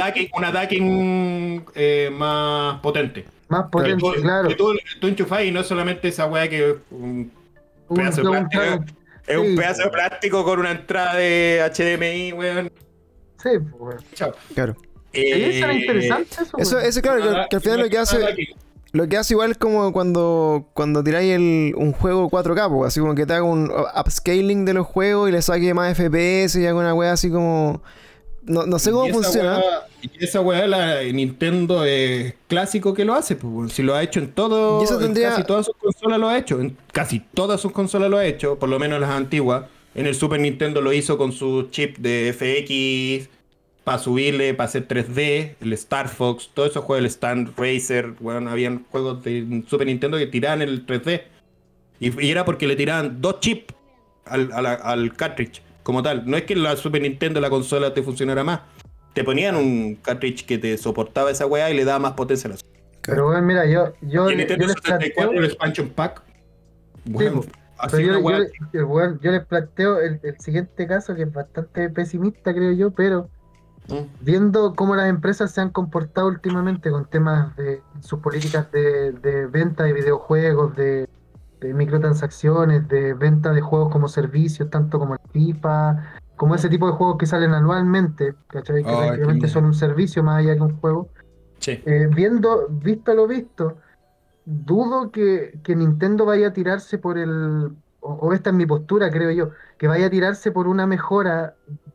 eh, más potente. Más potente, Que tú, claro. que tú, tú enchufás y no solamente esa weá que un Un- pedazo de un- plástico. Es un pedazo de weón. plástico con una entrada de HDMI, weón. Sí, pues, weón. Chao. Claro. Sí, eso era Eh, interesante eso. Eso, eso claro, que, que al final lo que hace, lo que hace igual es como cuando, cuando tiráis el, un juego 4K, po, así como que te haga un upscaling de los juegos y le saque más FPS y haga una wea así como. No, no sé cómo Y funciona. weá- y esa weá, la Nintendo es clásico que lo hace, pues, si lo ha hecho en todo, Y eso en tendría- casi todas sus consolas lo ha hecho, en casi todas sus consolas lo ha hecho, por lo menos las antiguas. En el Super Nintendo lo hizo con su chip de FX para subirle, para hacer 3D, el Star Fox, todos esos juegos, el Stand Racer, bueno, habían juegos de Super Nintendo que tiraban el 3D. Y, y era porque le tiraban dos chips al, al cartridge, como tal. No es que la Super Nintendo, la consola, te funcionara más. Te ponían un cartridge que te soportaba esa weá y le daba más potencia a la Pero bueno, mira, yo, yo, Y el yo Nintendo les 74, planteo, el expansion pack. Bueno, pues, así yo, yo yo les planteo el, el siguiente caso que es bastante pesimista, creo yo, pero Mm. viendo cómo las empresas se han comportado últimamente con temas de sus políticas de, de venta de videojuegos, de, de microtransacciones, de venta de juegos como servicios, tanto como el FIFA, como ese tipo de juegos que salen anualmente, ¿cachai? Que qué prácticamente son un servicio más allá que un juego. Sí. Eh, viendo, visto lo visto, dudo que, que Nintendo vaya a tirarse por el, o, o esta es mi postura, creo yo, que vaya a tirarse por una mejora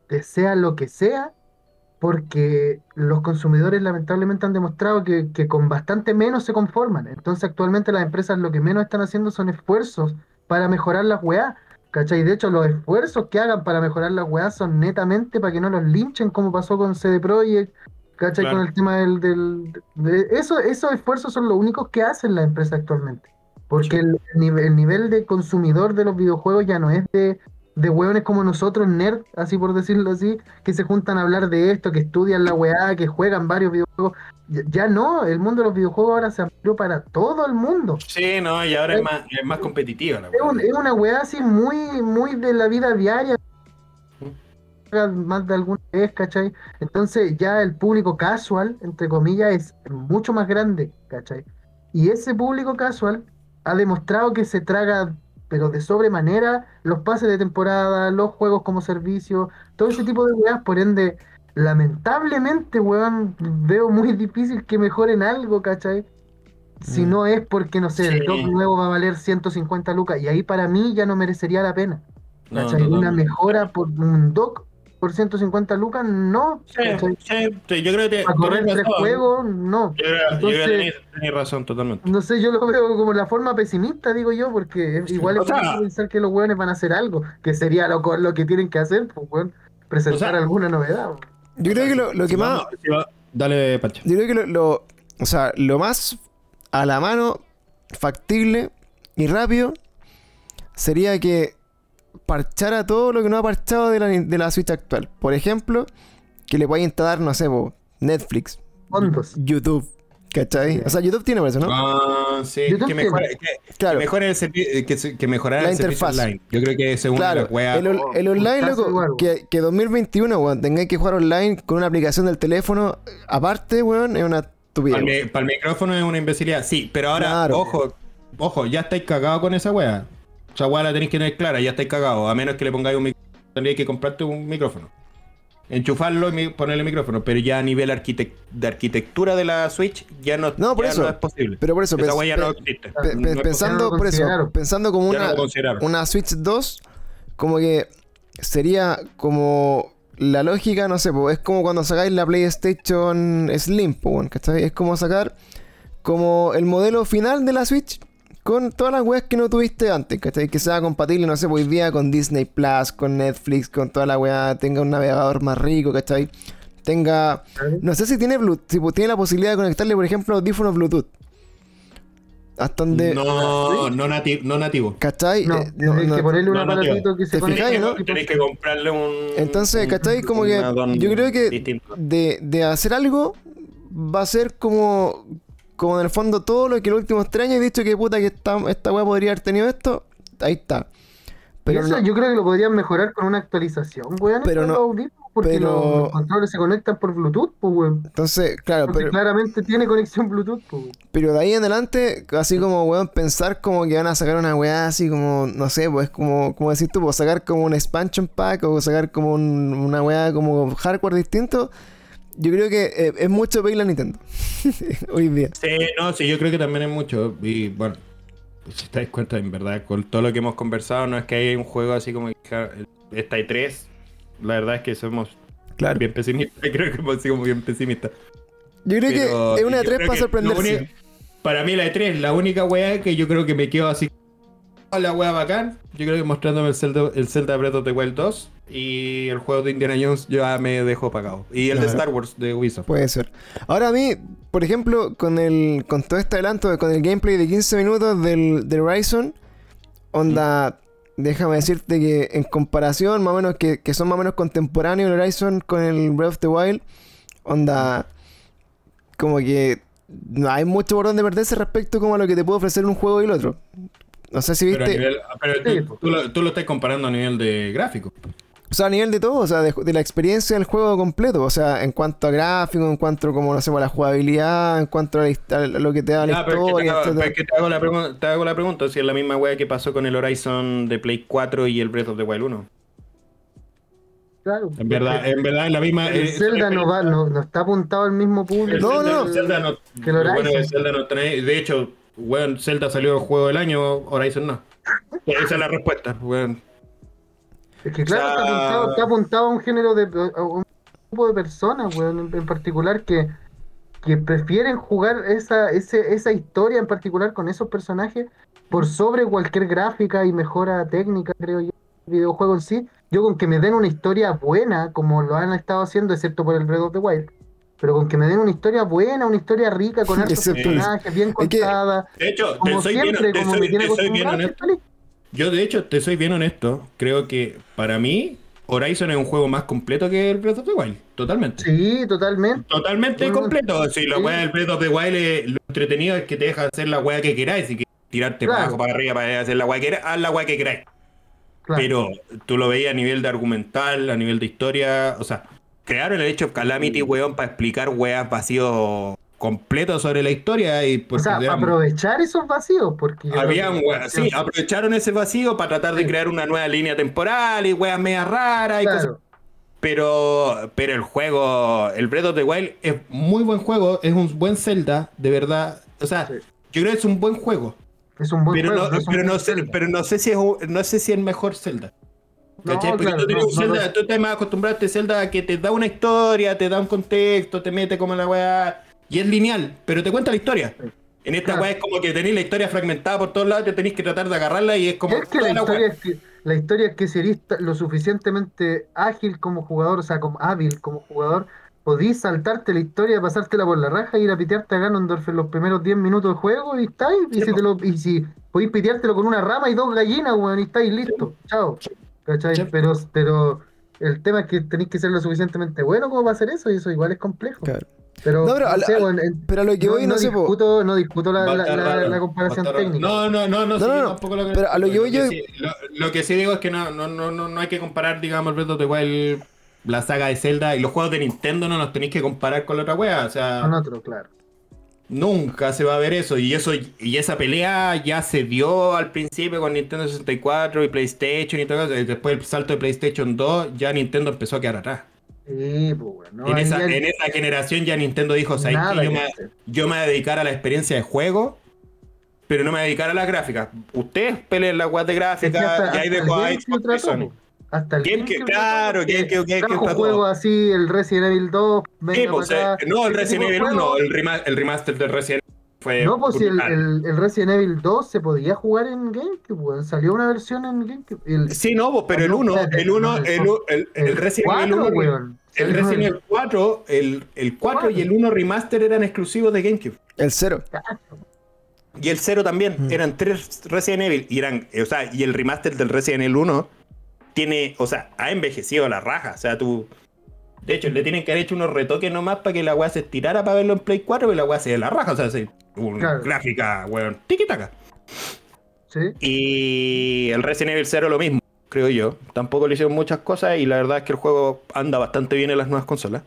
de sea lo que sea, porque los consumidores lamentablemente han demostrado que, que con bastante menos se conforman. Entonces actualmente las empresas lo que menos están haciendo son esfuerzos para mejorar las weá. ¿Cachai? De hecho, los esfuerzos que hagan para mejorar las weá son netamente para que no los linchen, como pasó con CD Projekt, ¿cachai? Claro. Con el tema del... del de- eso, esos esfuerzos son los únicos que hacen las empresas actualmente. Porque el, el nive- el nivel de consumidor de los videojuegos ya no es de, de hueones como nosotros, nerd, así por decirlo así, que se juntan a hablar de esto, que estudian la weá, que juegan varios videojuegos. Ya, ya no, el mundo de los videojuegos ahora se amplió para todo el mundo. Sí, no, y ahora es más, es más competitiva la Es, un- weá. es una weá así muy, muy de la vida diaria. Más de alguna vez, ¿cachai? Entonces ya el público casual, entre comillas, es mucho más grande, ¿cachai? Y ese público casual ha demostrado que se traga, pero de sobremanera, los pases de temporada, los juegos como servicio, todo ese tipo de weas, por ende, lamentablemente, weón, veo muy difícil que mejoren algo, ¿cachai? Si Mm. no es porque, no sé, el dock nuevo va a valer 150 lucas, y ahí para mí ya no merecería la pena. Una mejora por un dock por 150 lucas, no. Sí, sí, sí, yo creo que Para correr tres razón. juegos, no. Yo creo, yo creo Entonces- que tenés, tenés razón totalmente. No sé, yo lo veo como la forma pesimista, digo yo, porque igual O es sea- bonito pensar que los hueones van a hacer algo, que sería lo, lo que tienen que hacer, pues, presentar O sea- alguna novedad. Yo creo que lo, lo que Si más. vamos- si va- Dale, Pancho. Yo creo que lo, lo- o sea, lo más a la mano, factible y rápido sería que parchara todo lo que no ha parchado de la, de la Switch actual. Por ejemplo, que le pueda instalar, no sé, po, Netflix, Fondos. YouTube, ¿cachai? O sea, YouTube tiene por eso, ¿no? Ah, sí, YouTube que mejore, que, claro, que mejore el eh, que, que mejorara La el servicio interfaz. online. Yo creo que claro. las weas. El, on- el online, loco, que, que 2021, weón, tengáis que jugar online con una aplicación del teléfono, aparte, weón, es una estupidez. Para para el micrófono es una imbecilidad. Sí, pero ahora, Claro. ojo, ojo, ya estáis cagados con esa wea. Esa wea la tenéis que tener clara, ya estáis cagados. A menos que le pongáis un micrófono, tendríais que comprarte un micrófono. Enchufarlo y ponerle micrófono. Pero ya a nivel de arquitectura de la Switch, ya no, No, por ya eso. no es posible. Pero por eso, esa ya no existe. No es pensando, por eso, pensando como una, Switch 2, como que sería como la lógica, no sé, po, es como cuando sacáis la PlayStation Slim, po, weón, ¿cachai? Es como sacar como el modelo final de la Switch con todas las weas que no tuviste antes, ¿cachai? Que sea compatible, no sé, pues, hoy día con Disney Plus, con Netflix, con toda la wea, tenga un navegador más rico, ¿cachai? Tenga... No sé si tiene Bluetooth, si tiene la posibilidad de conectarle, por ejemplo, audífonos Bluetooth. Hasta donde... No, no, nati- no nativo. ¿Cachai? No, Eh, no, no. que ponerle un aparatito que se ¿Te fijáis, no? y Tenéis que comprarle un. Entonces, ¿cachai? Como un que yo creo que de, de hacer algo va a ser como, como en el fondo todo lo que los últimos tres años he dicho que puta que esta, esta weá podría haber tenido esto. Ahí está. Pero eso no- yo creo que lo podrían mejorar con una actualización, weón. Pero no- porque pero- los controles se conectan por Bluetooth, pues, weón. entonces, claro, Porque pero, claramente tiene conexión Bluetooth, pues. weón. pero de ahí en adelante, así como weón, pensar como que van a sacar una weá así como, no sé, pues como, como decir tú, pues sacar como un expansion pack o sacar como un- una weá como hardware distinto. Yo creo que eh, es mucho pedir la Nintendo. Hoy día. Sí, no, sí, yo creo que también es mucho. Y bueno, si te das cuenta, en verdad, con todo lo que hemos conversado, no es que haya un juego así como esta y tres. La verdad es que somos Claro. bien pesimistas. Creo que hemos sido bien pesimistas. Yo creo Pero que es una yo de tres creo para que lo sorprenderse. Para mí la E3, la única weá que yo creo que me quedo así. La weá bacán. Yo creo que mostrándome el Zelda, el Zelda Breath of the Wild 2 y el juego de Indiana Jones ya me dejó pagado. Y el de. Star Wars de Ubisoft. Puede ser. Ahora a mí, por ejemplo, con el con todo este adelanto, con el gameplay de 15 minutos del, del Horizon, onda, déjame decirte que en comparación, más o menos, que, que son más o menos contemporáneos el Horizon con el Breath of the Wild, onda, como que no hay mucho por donde perderse respecto como a lo que te puede ofrecer un juego y el otro. No sé si Pero, a viste... nivel- pero tú lo, tú lo estás comparando a nivel de gráfico. Sea, a nivel de todo, o sea, de, de la experiencia del juego completo. O sea, en cuanto a gráfico, en cuanto como, no sé, a la jugabilidad, en cuanto a, la a lo que te da la pero historia, te, hago, pero te la pregun- te hago la pregunta, si es la misma wea que pasó con el Horizon de Play 4 y el Breath of the Wild 1. Claro. En verdad, en verdad es la misma. El eh, Zelda no, va, no, no está apuntado al mismo El público. No, Zelda, no. el Zelda no, Que el bueno Zelda no trae- de hecho, weón, Zelda salió el juego del año, Horizon no. Esa es la respuesta, weón. Es que claro, O sea- está, apuntado, está apuntado a un género de a un grupo de personas, weón, en, en particular que, que prefieren jugar esa, ese, esa historia en particular con esos personajes por sobre cualquier gráfica y mejora técnica, creo yo, videojuego en sí. Yo con que me den una historia buena, como lo han estado haciendo, excepto por el Breath of the Wild, pero con que me den una historia buena, una historia rica, con hartos personajes, bien contada, De hecho, te como soy siempre, como soy- me tiene soy bien acostumbrado, honesto. estoy feliz. Yo, de hecho, te soy bien honesto. Creo que para mí, Horizon es un juego más completo que el Breath of the Wild. Totalmente. Sí, totalmente. Totalmente completo. Si la sí. weá del Breath of the Wild, es- lo entretenido es que te deja hacer la weá que queráis. Si quieres tirarte para Claro. abajo, para arriba, para hacer la weá que queráis, haz la weá que queráis. Claro. Pero tú lo veías a nivel de argumental, a nivel de historia. O sea, crearon el hecho of Calamity, weón, para explicar weas vacíos completos sobre la historia. Y O porque sea, eran- aprovechar esos vacíos, porque habían weas, sí, aprovecharon ese vacío para tratar de Sí. crear una nueva línea temporal y weas medias raras y cosas. Pero, pero el juego, el Breath of the Wild es muy buen juego, es un buen Zelda, de verdad. O sea, Sí. yo creo que es un buen juego. Es un buen Pero juego. no, pero, no sé, Zelda. pero no sé si es un- no sé si es el mejor Zelda. No, claro, tú, no, Zelda, no. tú estás más acostumbrado a este Zelda que te da una historia, te da un contexto, te mete como en la weá. Y es lineal, pero te cuenta la historia. En esta Claro. weá es como que tenéis la historia fragmentada por todos lados, te tenéis que tratar de agarrarla y es como. Es que la historia es que, la historia es que si eres lo suficientemente ágil como jugador, o sea, como hábil como jugador, podís saltarte la historia, pasártela por la raja y ir a pitearte a Ganondorf en los primeros 10 minutos del juego y estáis. Y, Sí, si te lo, y si podéis piteártelo con una rama y dos gallinas, weón, y estáis listos. Chao. ¿Cachai? Sí. Pero, pero el tema es que tenéis que ser lo suficientemente bueno como para hacer eso, y eso igual es complejo. Claro. Pero, No, pero no al- sé, al- weón, en- Pero a lo que no, voy, no, no sé, discuto, no discuto la, comparación técnica. No, no, no, no, No, sí, no, no. tampoco lo que- Pero a lo que voy que yo- sí- lo, lo que sí digo es que no, no, no, no, no hay que comparar, digamos, el Breath of the Wild, la saga de Zelda y los juegos de Nintendo no los tenéis que comparar con la otra wea. O sea, Con otro, claro. nunca se va a ver eso. Y eso y esa pelea ya se dio al principio con Nintendo 64 y PlayStation y todo eso. Y después el salto de PlayStation 2, ya Nintendo empezó a quedar atrás. Sí, pues, no, en, esa, ya- en esa generación ya Nintendo dijo. Yo que me, yo me voy a dedicar a la experiencia de juego, pero no me voy a dedicar a las gráficas. Ustedes peleen las weas de Es que gráfica hasta- y ahí dejo el a Xbox Sony. Hasta el GameCube, GameCube claro, porque GameCube, GameCube trajo juegos así, el Resident Evil 2, venga Sí, pues, eh, no, el Ese Resident Evil 1, juegos- el, rema- el remaster del Resident Evil fue. No, pues si el, el, el Resident Evil 2 se podía jugar en GameCube, weón. Salió una versión en GameCube. El, Sí, no, pues, pero el No, 1, espérate, el 1, no, el, u- el, el Resident Evil 4, 1, weón. el Resident en- Evil 4, el, el 4 y el 1 remaster eran exclusivos de GameCube. El cero. Y el 0 también, Mm. eran tres Resident Evil. Y eran, o sea, y el remaster del Resident Evil 1 tiene, o sea, ha envejecido la raja. O sea, tú. De hecho, le tienen que haber hecho unos retoques nomás para que la weá se estirara para verlo en Play 4 y la weá se de la raja. O sea, sí, Claro. gráfica, weón, tiki-taka. Sí. Y el Resident Evil 0 lo mismo, creo yo. Tampoco le hicieron muchas cosas y la verdad es que el juego anda bastante bien en las nuevas consolas.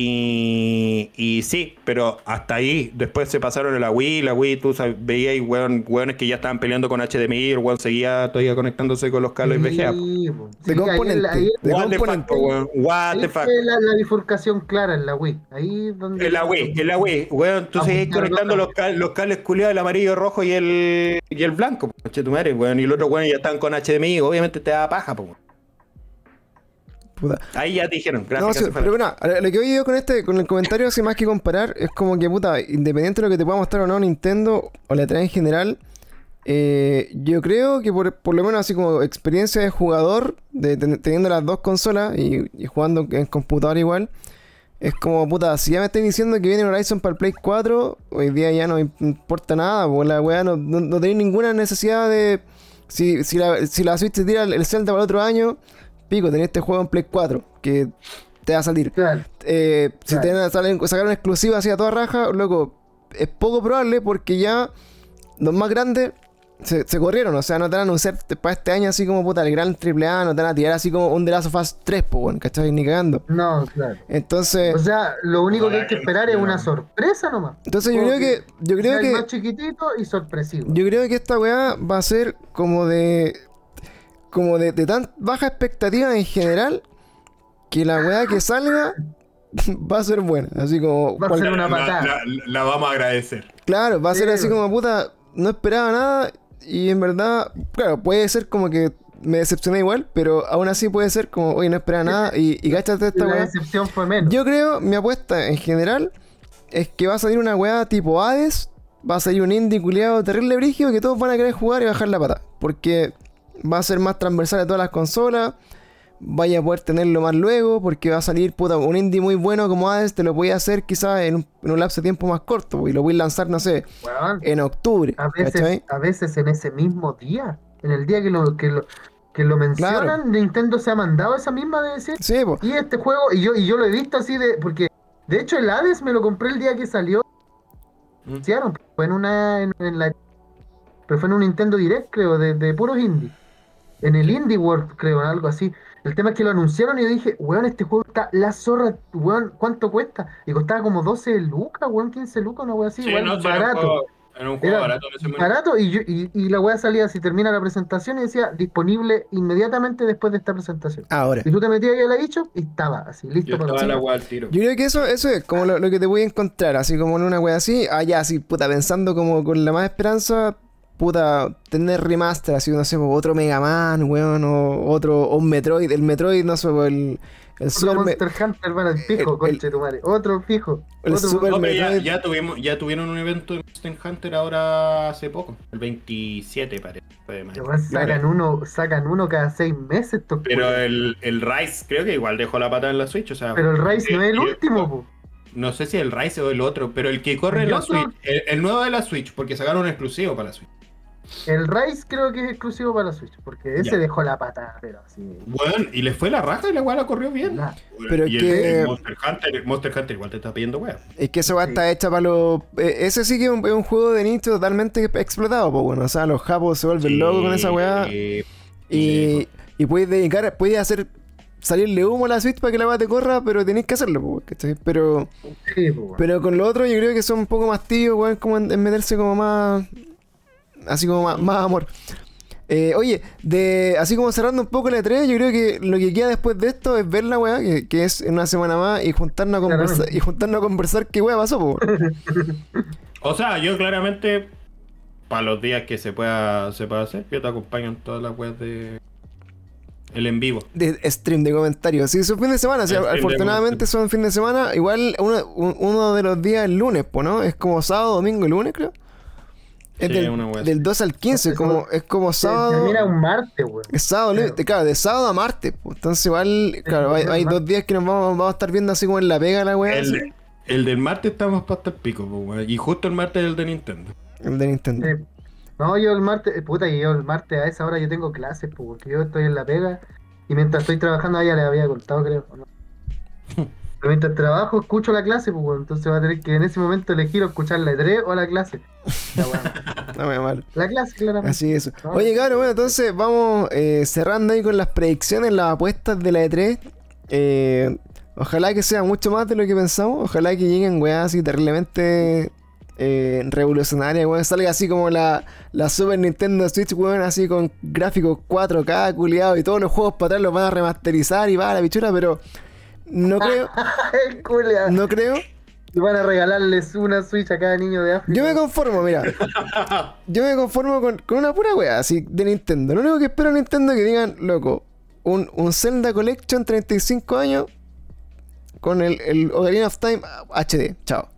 Y, y sí, pero hasta ahí. Después se pasaron a la Wii. La Wii, tú sab- veías y weón, weones que ya estaban peleando con HDMI. El weón seguía todavía conectándose con los cables VGA. Sí. De Sí, ahí componente. ahí De What the fuck, componente. weón. What ahí the fuck. la, la bifurcación clara en la Wii. Ahí donde. En la Wii, en la Wii, weón, tú seguís pues, conectando los, ca- los cables culiados, el amarillo, rojo y el, y el blanco, coche tu madre, weón, y los otros weón ya están con HDMI, obviamente te da paja, weón. Puta. Ahí ya te dijeron, No, gracias. sí, pero bueno, lo que voy yo con este, con el comentario, así más que comparar, es como que, puta, independiente de lo que te pueda mostrar o no Nintendo o la 3 en general, eh, yo creo que por, por lo menos así como experiencia de jugador, de, ten- teniendo las dos consolas y, y jugando en computador igual, es como, puta, si ya me están diciendo que viene Horizon para el Play 4, hoy día ya no importa nada, porque la weá no, no, no tenéis ninguna necesidad de... Si, si, la, si la Switch te tira el, el Zelda para el otro año, pico, tenés este juego en Play 4, que te va a salir. Claro. Eh, si Claro. te van a salen- sacar una exclusiva así a toda raja, loco, es poco probable porque ya los más grandes se, se corrieron, o sea, no te van a anunciar para este año así como puta el gran AAA, no te van a tirar así como un The Last of Us 3, pues, bueno, ¿cachai? Ni cagando. No, claro. Entonces, O sea, lo único que hay que esperar es una sorpresa nomás. entonces yo creo que, yo creo el más que, chiquitito y sorpresivo. yo creo que esta weá va a ser como de, como de, de tan baja expectativa en general, que la weá que salga va a ser buena, así como, Va a cual- ser una patada. la- la vamos a agradecer. Claro, va a ser Sí, así bueno. como puta, no esperaba nada y en verdad, claro, puede ser como que me decepcioné igual, pero aún así puede ser como, oye, no esperaba nada y, y cáchate esta la weá. decepción fue menos. Yo creo, mi apuesta en general es que va a salir una weá tipo Hades, va a salir un indie culiado terrible brígido que todos van a querer jugar y bajar la pata, porque va a ser más transversal a todas las consolas. Vaya a poder tenerlo más luego, porque va a salir puta, un indie muy bueno como Hades, te lo voy a hacer quizás en un, en un lapso de tiempo más corto, y lo voy a lanzar, no sé, en octubre. a, veces, ¿cachai? a veces en ese mismo día, en el día que lo, que lo, que lo mencionan, Claro. Nintendo se ha mandado esa misma de decir, Sí, y este juego, y yo, y yo lo he visto así de, porque de hecho el Hades me lo compré el día que salió, Mm. anunciaron, fue en una, en, en la, pero fue en un Nintendo Direct creo, de, de puros indie, en el Indie World creo, algo así. El tema es que lo anunciaron y yo dije, weón, este juego está la zorra, weón, ¿cuánto cuesta? Y costaba como 12 lucas, weón, 15 lucas, una weón así, Sí, weón, no, sí, era un barato. juego- Era un juego Era barato en ese momento. Barato y, yo- y, y la weá salía si termina la presentación y decía disponible inmediatamente después de esta presentación. Ahora. Y tú te metías ahí a la eShop y estaba así, listo Yo para estaba la weá al tiro. Yo creo que eso, eso es como lo, lo que te voy a encontrar, así como en una wea así, allá así, puta, pensando como con la más esperanza, puta, tener remaster, así, no sé, otro Mega Man, weón, o otro, o un Metroid, el Metroid, no sé, el, el Super, Me- Monster Hunter, van al fijo, el- conche tu madre. Otro fijo. el otro Super- No, ya, Metroid. ya tuvimos, ya tuvieron un evento de Monster Hunter ahora hace poco, el 27 parece. Además, sacan uno, sacan uno cada seis meses estos Pero el, el Rise creo que igual dejó la pata en la Switch, o sea. Pero el Rise no es el último, po. No sé si el Rise o el otro, pero el que corre en El la otro- Switch, el, el nuevo de la Switch, porque sacaron un exclusivo para la Switch. El Rise creo que es exclusivo para la Switch, porque ese Ya. dejó la pata, pero así. Bueno, y le fue la raja y la weá la corrió bien. Pero y es que- el Monster Hunter, el Monster Hunter igual te está pidiendo weá. Es que esa weá Sí. está hecha para los... eh, ese sí que es un, es un juego de nicho totalmente explotado, pues, bueno, o sea, los japos se vuelven locos con esa weá. Y, y puedes dedicar, puedes hacer salirle humo a la Switch para que la weá te corra, pero tenés que hacerlo, pues, ¿cachai? Pero... Sí. Pero con lo otro yo creo que son un poco más tibios, weón, como en, en meterse como más... Así como más, más amor. Eh, oye, de así como cerrando un poco la E3, yo creo que lo que queda después de esto es ver la weá, que, que es en una semana más, y juntarnos a conversar, Claramente. y juntarnos a conversar qué weá pasó, po. O sea, yo claramente, para los días que se pueda, se pueda hacer, yo te acompaño en todas las weas de. El en vivo. de stream de comentarios. Sí, son fin de semana, stream de afortunadamente son fin de semana. Igual uno, un- uno de los días es lunes, po, ¿no? Es como sábado, domingo y lunes, creo. Es Sí, del, del 2 al 15, Eso- como, es como sábado. Termina un martes. Es sábado, Claro. libre, claro, de sábado a martes. pues. Entonces, igual, claro, hay, hay dos días que nos vamos, vamos a estar viendo así como en la pega la weá. El, el del martes estamos para el pico, pues, weón. Y justo el martes es el de Nintendo. El de Nintendo. Sí. No, yo el martes, eh, puta, y yo el martes a esa hora yo tengo clases, po, porque yo estoy en la pega y mientras estoy trabajando, ah, ya les había contado, creo. ¿o no? Pero mientras trabajo, escucho la clase, pues, entonces va a tener que en ese momento elegir o escuchar la E3 o la clase. La, weá. No me malo. la clase, claramente. Así es. No, Oye, cabrón, bueno, entonces vamos eh, cerrando ahí con las predicciones, las apuestas de la E3. Eh, ojalá que sea mucho más de lo que pensamos. Ojalá que lleguen weas así terriblemente eh, revolucionarias, weón. Salga así como la, la Super Nintendo Switch, weón, así con gráficos 4K, culiado, y todos los juegos para atrás los van a remasterizar y va a la bichura, pero no creo, no creo. Y van a regalarles una Switch a cada niño de África. Yo me conformo, mira. Yo me conformo con, con una pura wea así de Nintendo. Lo único que espero de Nintendo es que digan, loco, un, un Zelda Collection 35 años con el, el Ocarina of Time HD. Chao.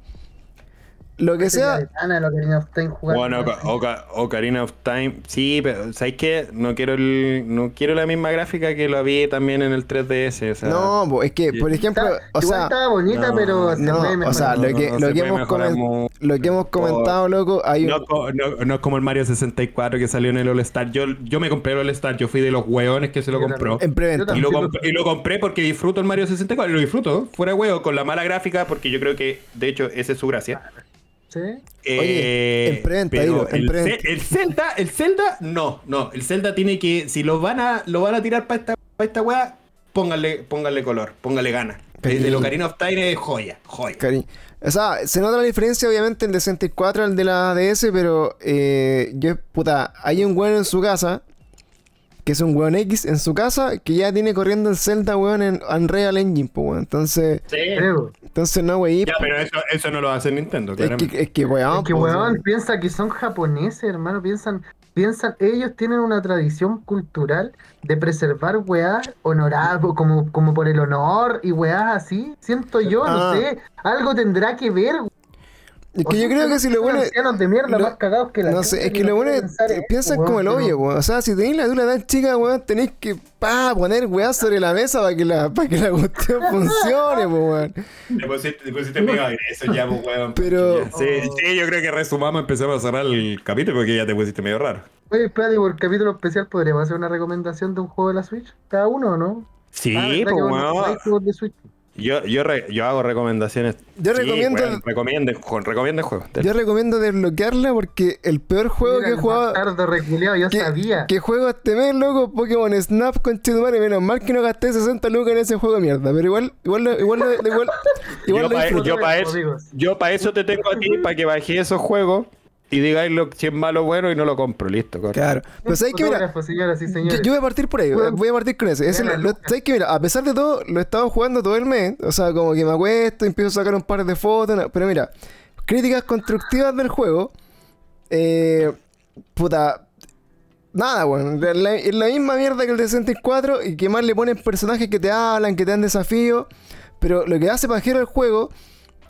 Lo que sea. Ana, están jugando. Bueno, Oca- Oca- Ocarina of Time, sí, pero ¿sabes qué? No quiero el, no quiero la misma gráfica que lo vi también en el 3DS, o sea, No, es que, por ejemplo, Está- o igual sea. estaba bonita, no, pero se No, puede o sea, lo que, no, lo se que hemos, lo que hemos comentado, loco, hay un, No, co- no- no es como el Mario 64 que salió en el All Star. Yo, yo me compré el All Star, yo fui de los hueones que se lo Yo compró. en preventa. Y lo, comp- y lo compré porque disfruto el Mario 64 y lo disfruto, fuera de huevo, con la mala gráfica, porque yo creo que de hecho esa es su gracia. ¿Sí? Oye, en preventa, Iro, en el, el Zelda, el Zelda, no, no. El Zelda tiene que, si lo van a, lo van a tirar para esta, pa' esta weá, póngale, póngale color, póngale gana. Cariño. El de Ocarina of Time es joya, joya. Cari- O sea, se nota la diferencia, obviamente, el de 64 al de la DS, pero eh, yo, puta, hay un weón en su casa, que es un weón X en su casa, que ya tiene corriendo el Zelda, weón, en Unreal Engine, pues, weón. Entonces, Sí. Entonces no, wey. Ya, pero eso, eso no lo hace Nintendo, Es claramente. que, es que, weón, Es que, pues, weón, piensa que son japoneses, hermano. Piensan, piensan, ellos tienen una tradición cultural de preservar weás honorables, como, como por el honor y weás así. Siento yo, Ah. no sé. Algo tendrá que ver. Es que yo creo que si lo bueno. ancianos de mierda lo- más cagados que la No sé, es que lo bueno es eso, piensan como el pero- hoyo, weón. O sea, si tenéis la dura tan chica, weón, tenéis que pa, poner weá sobre la mesa para que la, para que la cuestión funcione, pues, weón. Te pusiste, te pusiste medio agreso ya, pues, weón. Pero- Ya. Sí, sí, yo creo que resumamos, empezamos a cerrar el capítulo porque ya te pusiste medio raro. Oye, espérate, por el capítulo especial podríamos hacer una recomendación de un juego de la Switch. Cada uno, ¿no? Sí, Ah, ¿verdad pues, weón. Yo, yo, re- yo hago recomendaciones. Yo Sí, recomiendo- recomienden, recomienden juegos. Yo recomiendo desbloquearla porque el peor juego Mira, que he el jugado. reculeado, yo Que, sabía. que juego este mes, loco, Pokémon Snap con Chetumare. Menos mal que no gasté 60 lucas en ese juego de mierda. Pero igual, igual, igual, igual, igual Yo lo pa- disfruto. yo pa' eso-. Yo para eso te tengo a ti, para que bajé esos juegos y digáis lo, si es malo o bueno y no lo compro. Listo, correcto. Claro. Pero sabes que mira, Fotógrafo, señoras y yo, señores. yo voy a partir por ahí. Bueno. Voy a partir con eso. Lo- sabes que mira, a pesar de todo, lo he estado jugando todo el mes. O sea, como que me acuesto, empiezo a sacar un par de fotos. no, Pero mira, críticas constructivas del juego. Eh, puta. Nada, weón. La- la- Es la misma mierda que el de 64 y que más le ponen personajes que te hablan, que te dan desafíos. Pero lo que hace pajero el juego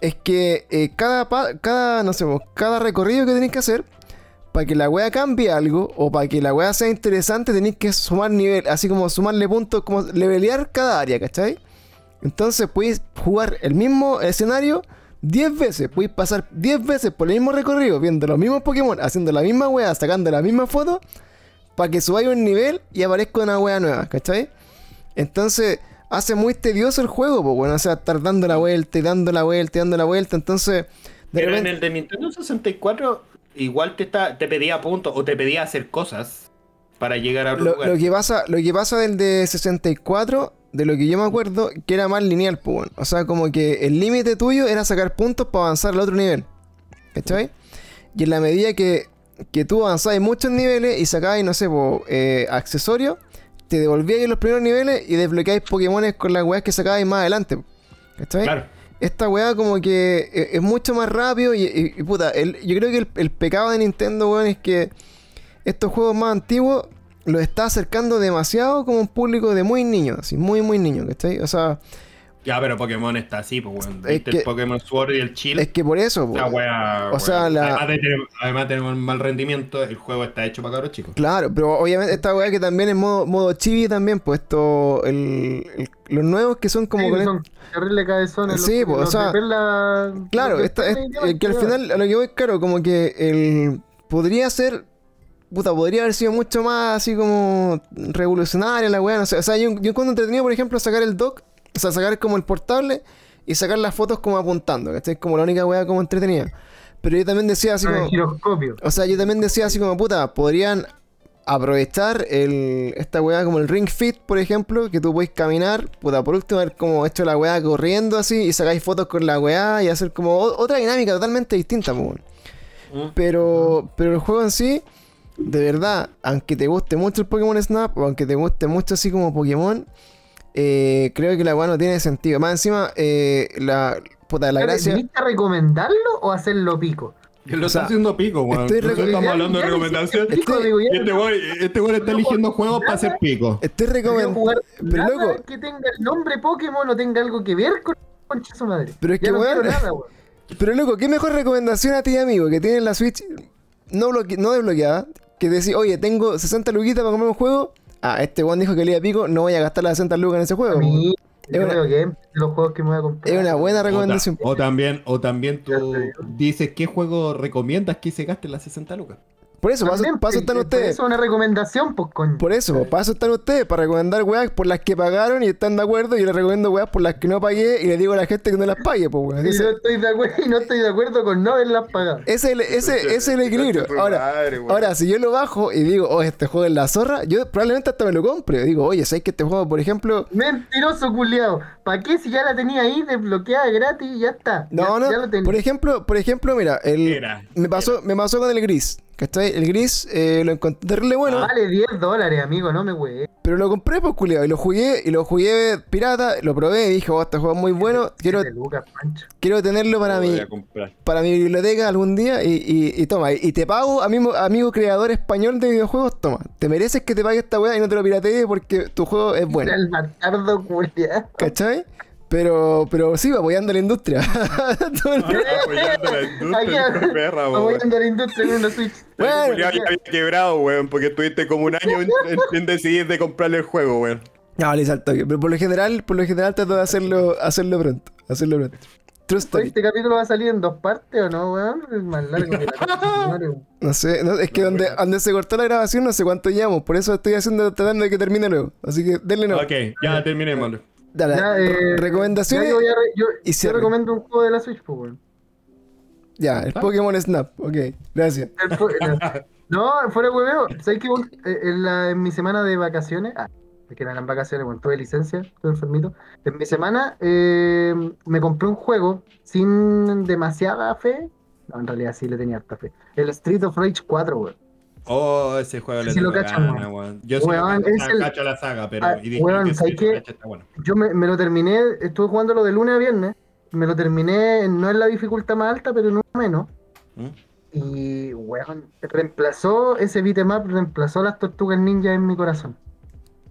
es que eh, cada, cada, no sé, cada recorrido que tenéis que hacer, para que la wea cambie algo o para que la wea sea interesante, tenéis que sumar nivel, así como sumarle puntos, como levelear cada área, ¿cachai? Entonces podéis jugar el mismo escenario 10 veces, podéis pasar 10 veces por el mismo recorrido, viendo los mismos Pokémon, haciendo la misma wea, sacando la misma foto, para que subáis un nivel y aparezca una wea nueva, ¿cachai? Entonces hace muy tedioso el juego, pues bueno, o sea, estar dando la vuelta y dando la vuelta y dando la vuelta, entonces... De Pero en el de Nintendo 64 igual te, está, te pedía puntos o te pedía hacer cosas para llegar a Lo, lugar. lo que pasa, lo que pasa del de 64, de lo que yo me acuerdo, que era más lineal, pues, bueno. O sea, como que el límite tuyo era sacar puntos para avanzar al otro nivel. ¿Cachai? Y en la medida que, que tú avanzabas muchos niveles y sacabas, no sé, po, eh, accesorios, te devolvías en los primeros niveles y desbloqueáis Pokémones con las weas que sacabais más adelante. ¿Cachai? Claro. esta weá como que eh, es mucho más rápido y, y- y puta, el- yo creo que el, el pecado de Nintendo, weón, es que estos juegos más antiguos los está acercando demasiado como un público de muy niños, así, muy, muy niños, ¿cachai? O sea, Ya, pero Pokémon está así, pues, weón. Es ¿Viste que- el Pokémon Sword y el Chill? es que por eso, po, Esa wea, o sea, la- además, de tener, además de tener un mal rendimiento, el juego está hecho para cabros chicos. claro, pero obviamente esta weá que también es modo, modo chibi también, pues esto, el, el- los nuevos que son como... Sí, con- son terribles cabezones. Sí, los- pues, o sea, Claro, esta- Perla es- y eh, que al final a lo que voy, claro, como que el podría ser, puta, podría haber sido mucho más así como revolucionaria la weá, no sé. O sea, yo, yo encuentro entretenido, por ejemplo, sacar el dock, o sea, sacar como el portable y sacar las fotos como apuntando, ¿cachai? Como la única weá como entretenida. Pero yo también decía así el como, o sea, yo también decía así como, puta, podrían aprovechar el, esta weá como el Ring Fit, por ejemplo, que tú podés caminar, puta, por último haber como hecho la weá corriendo así y sacáis fotos con la weá y hacer como otra dinámica totalmente distinta, pues. weón. Mm. Pero, pero el juego en sí, de verdad, aunque te guste mucho el Pokémon Snap o aunque te guste mucho así como Pokémon, eh, creo que la weá no tiene sentido. Más encima, eh, la, puta, la gracia... ¿Viniste a recomendarlo o hacerlo pico? Que lo O sea, está haciendo pico, weón. estoy estamos hablando de recomendación. pico, Estoy- Y este weón este está eligiendo juegos para hacer pico. Estoy no recomendando... jugar Pero loco, que tenga el nombre Pokémon o tenga algo que ver con concha su madre. Pero es Ya que, no weón, nada, weón. Pero loco, ¿qué mejor recomendación a ti, amigo, que tienes la Switch no, bloque- no desbloqueada? Que decir, oye, tengo 60 luquitas para comer un juego. Ah, este weón dijo que le iba pico, no voy a gastar las 60 lucas en ese A juego. mí, Es yo una- creo que es de los juegos que me voy a comprar. Es una buena O, ta- recomendación. o también, o también tú dices qué juego recomiendas que se gaste las 60 lucas. Por eso, paso, También, paso pues, están por ustedes. Eso es una recomendación, pues, coño. Por eso, paso están ustedes para recomendar weas por las que pagaron y están de acuerdo. Y les recomiendo weas por las que no pagué y le digo a la gente que no las pague, pues weón. Y Ese, no estoy de acuerdo, y no estoy de acuerdo con no haberlas pagado. ese, es el- ese, ese es el equilibrio. Concha tu Ahora, madre, weón. ahora, si yo lo bajo y digo, oh, este juego es la zorra, yo probablemente hasta me lo compre. Digo, oye, ¿sabes que este juego, por ejemplo, Mentiroso culiado. ¿Para qué si ya la tenía ahí desbloqueada gratis y ya está? No, ya, no. ya lo tenía. por ejemplo, por ejemplo, mira, el, Era, me pasó, me pasó con el gris. ¿Cachai? El gris eh, lo encontré bueno, Vale 10 dólares, amigo, no me güey. pero lo compré pues culiado y lo jugué y lo jugué pirata, lo probé y dije, oh, este juego es muy bueno, quiero, Lucas, quiero tenerlo para mi, para mi biblioteca algún día y, y- y toma, y te pago, amigo, amigo creador español de videojuegos, toma, te mereces que te pague esta weá y no te lo piratees porque tu juego es bueno, El bastardo culiado. ¿cachai? Pero, pero sí, apoyando a la industria. Todo el- Apoyando la industria, perra. Apoyando a la industria en una Switch. Bueno, Julián ya había quebrado, weón, porque estuviste como un año en, decidir de comprarle el juego, weón. No, le salto Pero por lo general, por lo general trato de hacerlo, hacerlo pronto. Hacerlo pronto. True Oye, story. ¿Este capítulo va a salir en dos partes o no, weón? Es más largo que la. No sé, no, es que donde, donde se cortó la grabación no sé cuánto llevamos. Por eso estoy haciendo, tratando de que termine luego. Así que denle no. Ok, ya terminemos. Dale, Ya, eh, recomendaciones. ya yo, y yo recomiendo un juego de la Switch, pues, weón. Ya, el Pokémon Snap. Ok, gracias. No, fuera de hueveo. ¿Sabes que? Eh, en, la- en mi semana de vacaciones, ah, es que eran vacaciones, bueno, tuve licencia, estuve enfermito. En mi semana eh, me compré un juego sin demasiada fe. No, en realidad sí le tenía harta fe. El Street of Rage 4, weón. Oh, ese juego le Sí lo weón. weón. Yo sí lo Weón, cacho, es el- cacho la saga, pero Ah, y weón, que ¿sabes sí, está bueno. Yo me, me lo terminé, estuve jugándolo de lunes a viernes. Me lo terminé, no en la dificultad más alta, pero en una menos. ¿Mm? Y, weón, reemplazó ese beatmap, reemplazó las tortugas ninja en mi corazón.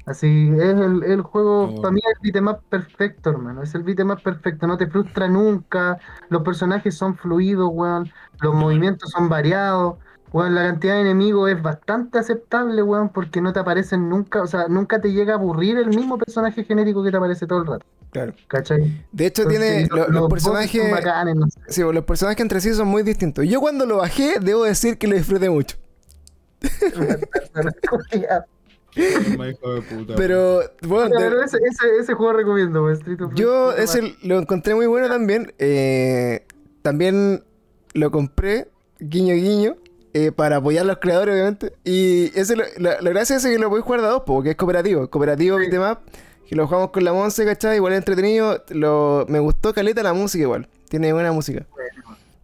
Así, es el, el juego, Oh. para mí es el beatmap perfecto, hermano. Es el beatmap perfecto, no te frustra nunca. Los personajes son fluidos, weón. Los movimientos son variados. Weón, la cantidad de enemigos es bastante aceptable, weón, porque no te aparecen nunca, o sea, nunca te llega a aburrir el mismo personaje genérico que te aparece todo el rato. Claro. ¿Cachai? De hecho, tiene Entonces, los, bosses son personajes. bacanes, no sé. Sí, los personajes entre sí son muy distintos. Yo cuando lo bajé, debo decir que lo disfruté mucho. Pero, bueno, Pero de- ese, ese, ese juego recomiendo, of Yo ese lo encontré muy bueno también. eh, también lo compré, guiño guiño, eh, para apoyar a los creadores, obviamente. Y ese lo- la, la gracia es que lo podéis jugar de a dos, porque es cooperativo. Cooperativo Sí. up, que lo jugamos con la Monse, ¿cachai? Igual es entretenido. Lo, me gustó caleta la música igual. Tiene buena música.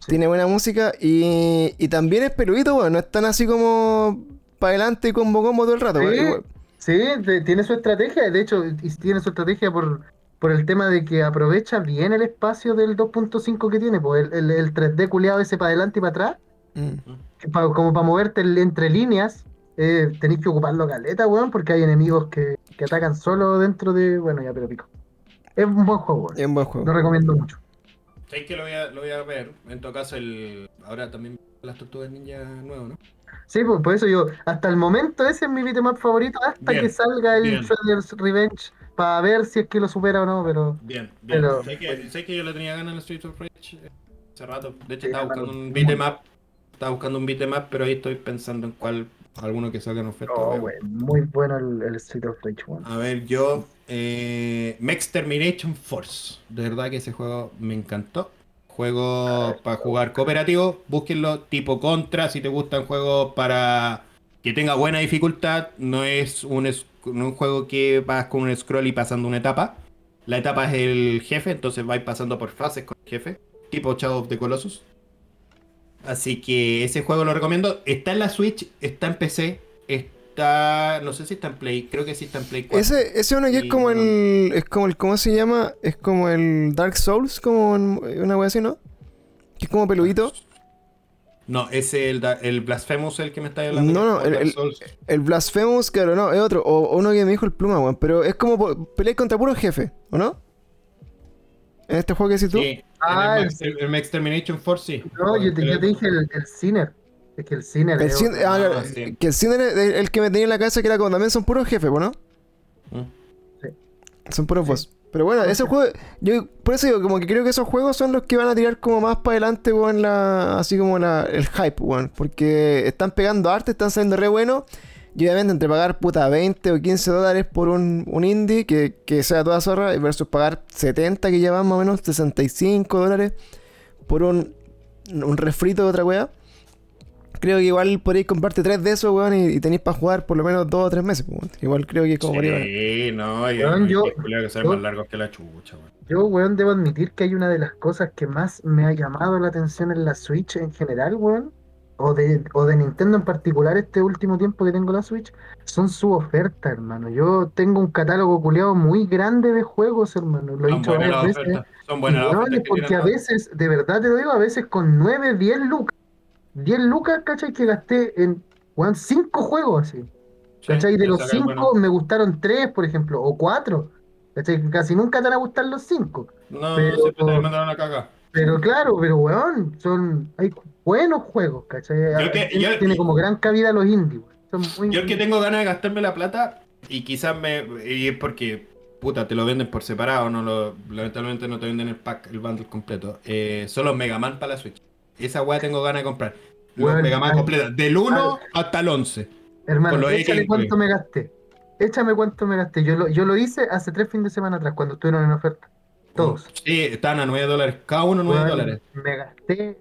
Sí. Tiene buena música y, y también es peludito, bueno, no es tan así como para adelante y combo combo todo el rato. Sí. igual. Sí, tiene su estrategia, de hecho, tiene su estrategia por, por el tema de que aprovecha bien el espacio del 2.5 que tiene, pues el, el, el 3D culeado ese para adelante y para atrás, Mm. pa- como para moverte entre líneas, eh, tenéis que ocuparlo caleta, weón, porque hay enemigos que, que atacan solo dentro de. Bueno, ya, pero pico. Es un buen juego, weón. Es un buen juego. Lo recomiendo mucho. ¿Sabes que lo voy, a, lo voy a ver? En todo caso, el ahora también las tortugas ninja nuevo, ¿no? Sí, pues por eso yo, hasta el momento ese es mi beatmap favorito, hasta Bien, que salga el. Shredder's Revenge, para ver si es que lo supera o no, pero. Bien, bien. Pero- sé, que, sé que yo le tenía ganas en el Street of Rage eh, hace rato. De hecho, Sí, estaba buscando un beatmap. Estaba buscando un beatmap, pero ahí estoy pensando en cuál, alguno que salga en oferta. Oh, muy bueno el, el Street of Rage, weón. A ver, yo. Eh, Mex Termination Force. De verdad que ese juego me encantó. Juego para jugar cooperativo. Búsquenlo tipo contra. Si te gustan juegos para que tenga buena dificultad. No es un, es- no es un juego que vas con un scroll y pasando una etapa. La etapa es el jefe, entonces vais pasando por fases con el jefe. Tipo Shadow of the Colossus. Así que ese juego lo recomiendo. Está en la Switch, está en PC, está. No sé si está en Play, creo que sí está en Play 4. Ese, ese uno que es como el. Es como el. ¿Cómo se llama? Es como el Dark Souls, como en- una wea así, ¿no? Que es como peludito. No, es el, el Blasphemous el que me está hablando. No, no, el- el-. El Blasphemous, claro, no, es otro. O, uno que me dijo el pluma, weón. Pero es como pelear contra puro jefe, ¿o no? En este juego que decís tú. Sí, Ah, el, Max, el, el Max Termination Force, sí. No, yo te, yo te dije el, el Sinner. Es que el Sinner El es Cin- otro. ah, Ah, sí. Que el es el que me tenía en la cabeza que era como también son puros jefes, ¿o ¿no? Mm. Son puros boss. Pero bueno, esos juegos, yo por eso digo, como que creo que esos juegos son los que van a tirar como más para adelante, weón, la, así como la, el hype, weón. Porque están pegando arte, están saliendo re buenos. Y obviamente entre pagar puta 20 o 15 dólares por un, un indie que, que sea toda zorra versus pagar 70 que ya van más o menos 65 dólares por un, un refrito de otra wea. Creo que igual podéis comprarte tres de esos, weón, y, y tenéis para jugar por lo menos dos o tres meses, weón. Igual creo que es como. Sí, no, yo, Weón, yo- que son yo- más largos que la chucha, weón. Yo, weón, debo admitir que hay una de las cosas que más me ha llamado la atención en la Switch en general, weón, o de, o de Nintendo en particular este último tiempo que tengo la Switch, son su oferta, hermano. Yo tengo un catálogo culeado muy grande de juegos, hermano. Lo he Son dicho varias las veces. ofertas. Son buenas las es que porque a veces, de verdad te lo digo, a veces con 9, 10 lucas, 10 lucas, ¿cachai? Que gasté en, weón, 5 juegos así. Sí, ¿Cachai? De te los sacan cinco bueno. me gustaron tres, por ejemplo, o cuatro. ¿Cachai? Casi nunca te van a gustar los cinco. No, pero- siempre te mandaron a cagar. Pero claro, pero weón, son, hay buenos juegos, ¿cachai? Yo que- tiene, yo- como gran cabida los indies. Son muy Yo el que tengo ganas de gastarme la plata y quizás me... Y es porque, puta, te lo venden por separado, no lo, lamentablemente no te venden el pack, el bundle completo. Eh, son los Mega Man para la Switch. Esa weá tengo ganas de comprar. Los Bueno, Mega Man al- completos, del 1 hasta el 11. Hermano, X, cuánto me gasté. Échame cuánto me gasté. Yo lo, yo lo hice hace tres fines de semana atrás, cuando estuvieron en oferta. Todos. Sí, están a 9 dólares, cada uno 9 Weón, dólares. Me gasté,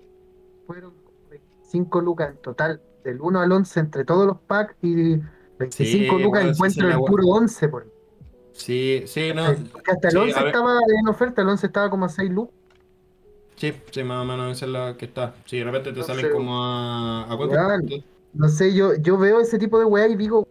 fueron 25 lucas en total, del 1 al 11 entre todos los packs y 25 Sí, lucas sí, encuentro sí, el puro 11, por. Sí, sí, no. Porque hasta el Sí, 11 a ver. estaba en oferta, el 11 estaba como a 6 lucas. Sí, sí, más o menos esa es la que está. Sí, de repente te No salen sé. como a... ¿A cuánto? Weón. No sé, yo, yo veo ese tipo de weá y digo,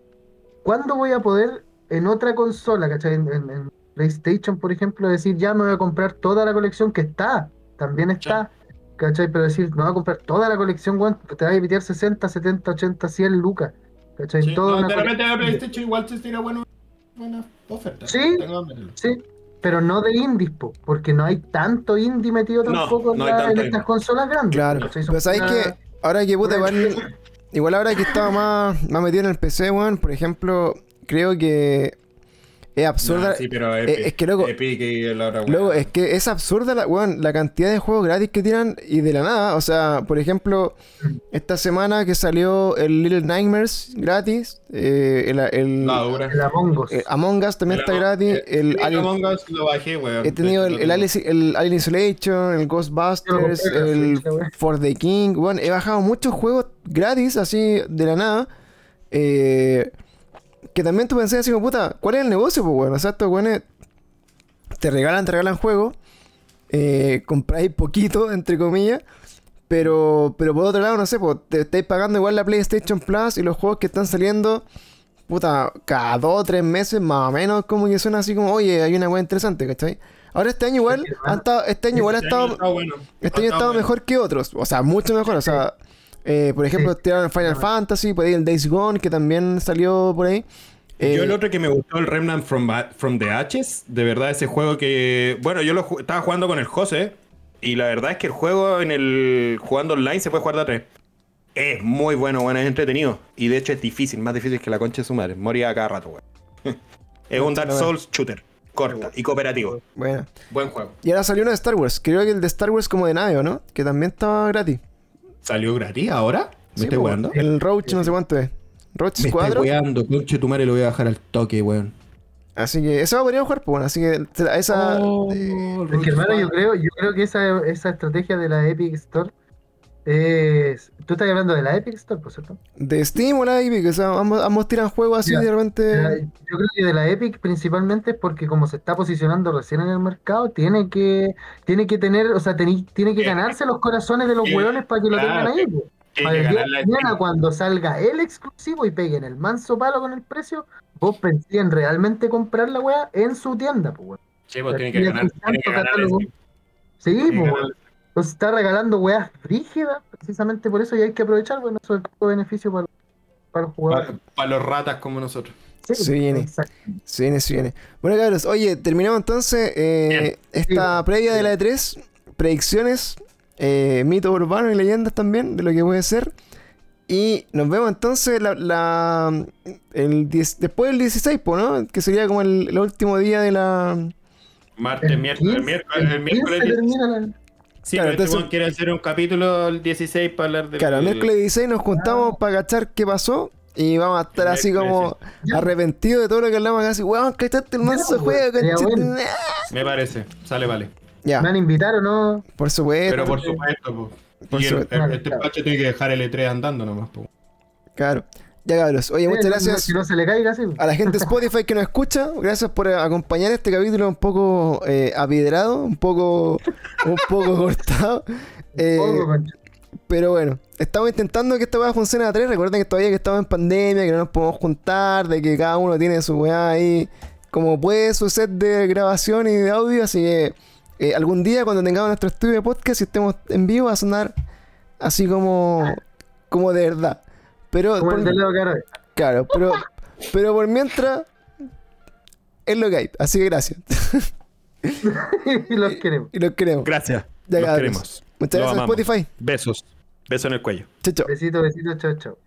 ¿cuándo voy a poder en otra consola, ¿cachai? En, en- en PlayStation, por ejemplo, decir, ya me voy a comprar toda la colección que está, también está, ¿cachai? Pero decir, me voy a comprar toda la colección, weón, te vas a pitear 60, 70, 80, 100 lucas, ¿cachai? Sí, Toda no, una de repente la PlayStation igual te tira bueno, buena oferta. Sí. Sí, pero no de indies, po, porque no hay tanto indie metido No, tampoco en, no tanto en indie. estas consolas grandes. Claro. Pero sabéis puras- que ahora que puta, igual, igual ahora que estaba más, más metido en el PC, weón, por ejemplo, creo que es absurda. Nah, sí, pero Epic, es que, loco, Epic y la otra weá. Luego, es que es absurda la, weón, la cantidad de juegos gratis que tiran y de la nada. O sea, por ejemplo, esta semana que salió el Little Nightmares gratis, eh, el, el- La dura. El Among Us. eh, Among Us también El está gratis. eh, El Alien, Among Us lo bajé, weón. he tenido el, Alien, el Alien Isolation, el Ghostbusters, el weón. For the King. Bueno, he bajado muchos juegos gratis así de la nada. eh, que también tú pensás así como, puta, ¿cuál es el negocio? Pues bueno, o sea, estos weones te regalan, te regalan juegos, eh, compráis poquito, entre comillas, pero, pero por otro lado, no sé, pues te estáis pagando igual la PlayStation Plus y los juegos que están saliendo, puta, cada dos o tres meses más o menos, como que suena así como, oye, hay una weá interesante, ¿cachai? Ahora este año igual, Sí, estado- este año igual ha Este estado, bueno. este año ha estado mejor que otros, o sea, mucho mejor, o sea, eh, por ejemplo, Sí. tiraron Final Fantasy, por ahí el Days Gone, que también salió por ahí. Eh, Yo el otro que me gustó, el Remnant from, from the Ashes, de verdad ese juego que... Bueno, yo lo estaba jugando con el José y la verdad es que el juego en el jugando online se puede jugar de a tres. Es muy bueno, bueno, es entretenido. Y de hecho es difícil, más difícil que la concha de su madre. Moría cada rato, weón. es un Dark Souls shooter, corta y cooperativo. Bueno. Buen juego. Y ahora salió uno de Star Wars. Creo que el de Star Wars como de nave, ¿o no? Que también estaba gratis. ¿Salió gratis ahora? ¿Me Sí, estoy weando? El Roach no sé cuánto es. Roach Me estoy 4. weando, conche tu madre, lo voy a bajar al toque, weón. Así que eso podríamos jugar, pues bueno. Así que esa- esa. Oh, eh, Es que hermano, yo creo, yo creo que esa, esa estrategia de la Epic Store es. Tú estás hablando de la Epic Store, por cierto. de Steam o la Epic, o sea, ambos, ambos tiran juegos así Ya, de La- repente. Yo creo que de la Epic principalmente es porque como se está posicionando recién en el mercado, tiene que, tiene que tener, o sea, tiene que Eh, ganarse los corazones de los eh, hueones para que lo claro, tengan ahí. Para que el día de mañana, cuando salga el exclusivo y peguen el manso palo con el precio, vos pensé en realmente comprar la weá en su tienda, pues weón. Sí, pues tiene que ganar, tiene que ganar. Sí, pues. Nos está regalando weas rígidas, precisamente por eso y hay que aprovechar, bueno, eso es el beneficio para, para los jugadores. Para los ratas como nosotros. Se viene. Se viene, se viene. Bueno, cabros, oye, terminamos entonces eh, esta Sí. previa de la E3. Predicciones, eh, mitos urbanos y leyendas también de lo que puede ser. Y nos vemos entonces la, la- el 10 después del 16, po, ¿no? Que sería como el, el último día de la Martes, miércoles, el miércoles, el miércoles. 15 termina la- Sí, Claro, pero este entonces- quiere hacer un capítulo el 16 para hablar de. Claro, el miércoles 16 nos juntamos para cachar qué pasó. Y vamos a estar así como arrepentidos de todo lo que hablamos acá. Así, weón, cachaste el manso pues, juego, bueno. Me parece, sale, vale. Ya, ¿Me van a invitar o no? por supuesto. Pero por supuesto, po. Por y el, supuesto. el- este pacho tiene que dejar el E3 andando nomás, po. Claro. Ya, cabros. Oye, muchas Eh, no- gracias. Que no se le caiga así. A la gente de Spotify que nos escucha, gracias por acompañar este capítulo un poco eh, apidrado, un poco, un poco cortado. Eh, Poco, pero bueno, estamos intentando que esta weá funcione a tres. Recuerden que todavía que estamos en pandemia, que no nos podemos juntar, de que cada uno tiene su weá ahí, como puede su set de grabación y de audio. Así que eh, algún día cuando tengamos nuestro estudio de podcast y estemos en vivo va a sonar así como, como de verdad. Pero Como por- el de Leo. Claro, pero, pero por mientras es lo que hay. Así que gracias. y los queremos. y los queremos. Gracias. Ya, Los queremos. Muchas Lo gracias amamos. Spotify. Besos. Beso en el cuello. Chao, chao. Besito, besito, chao, chao.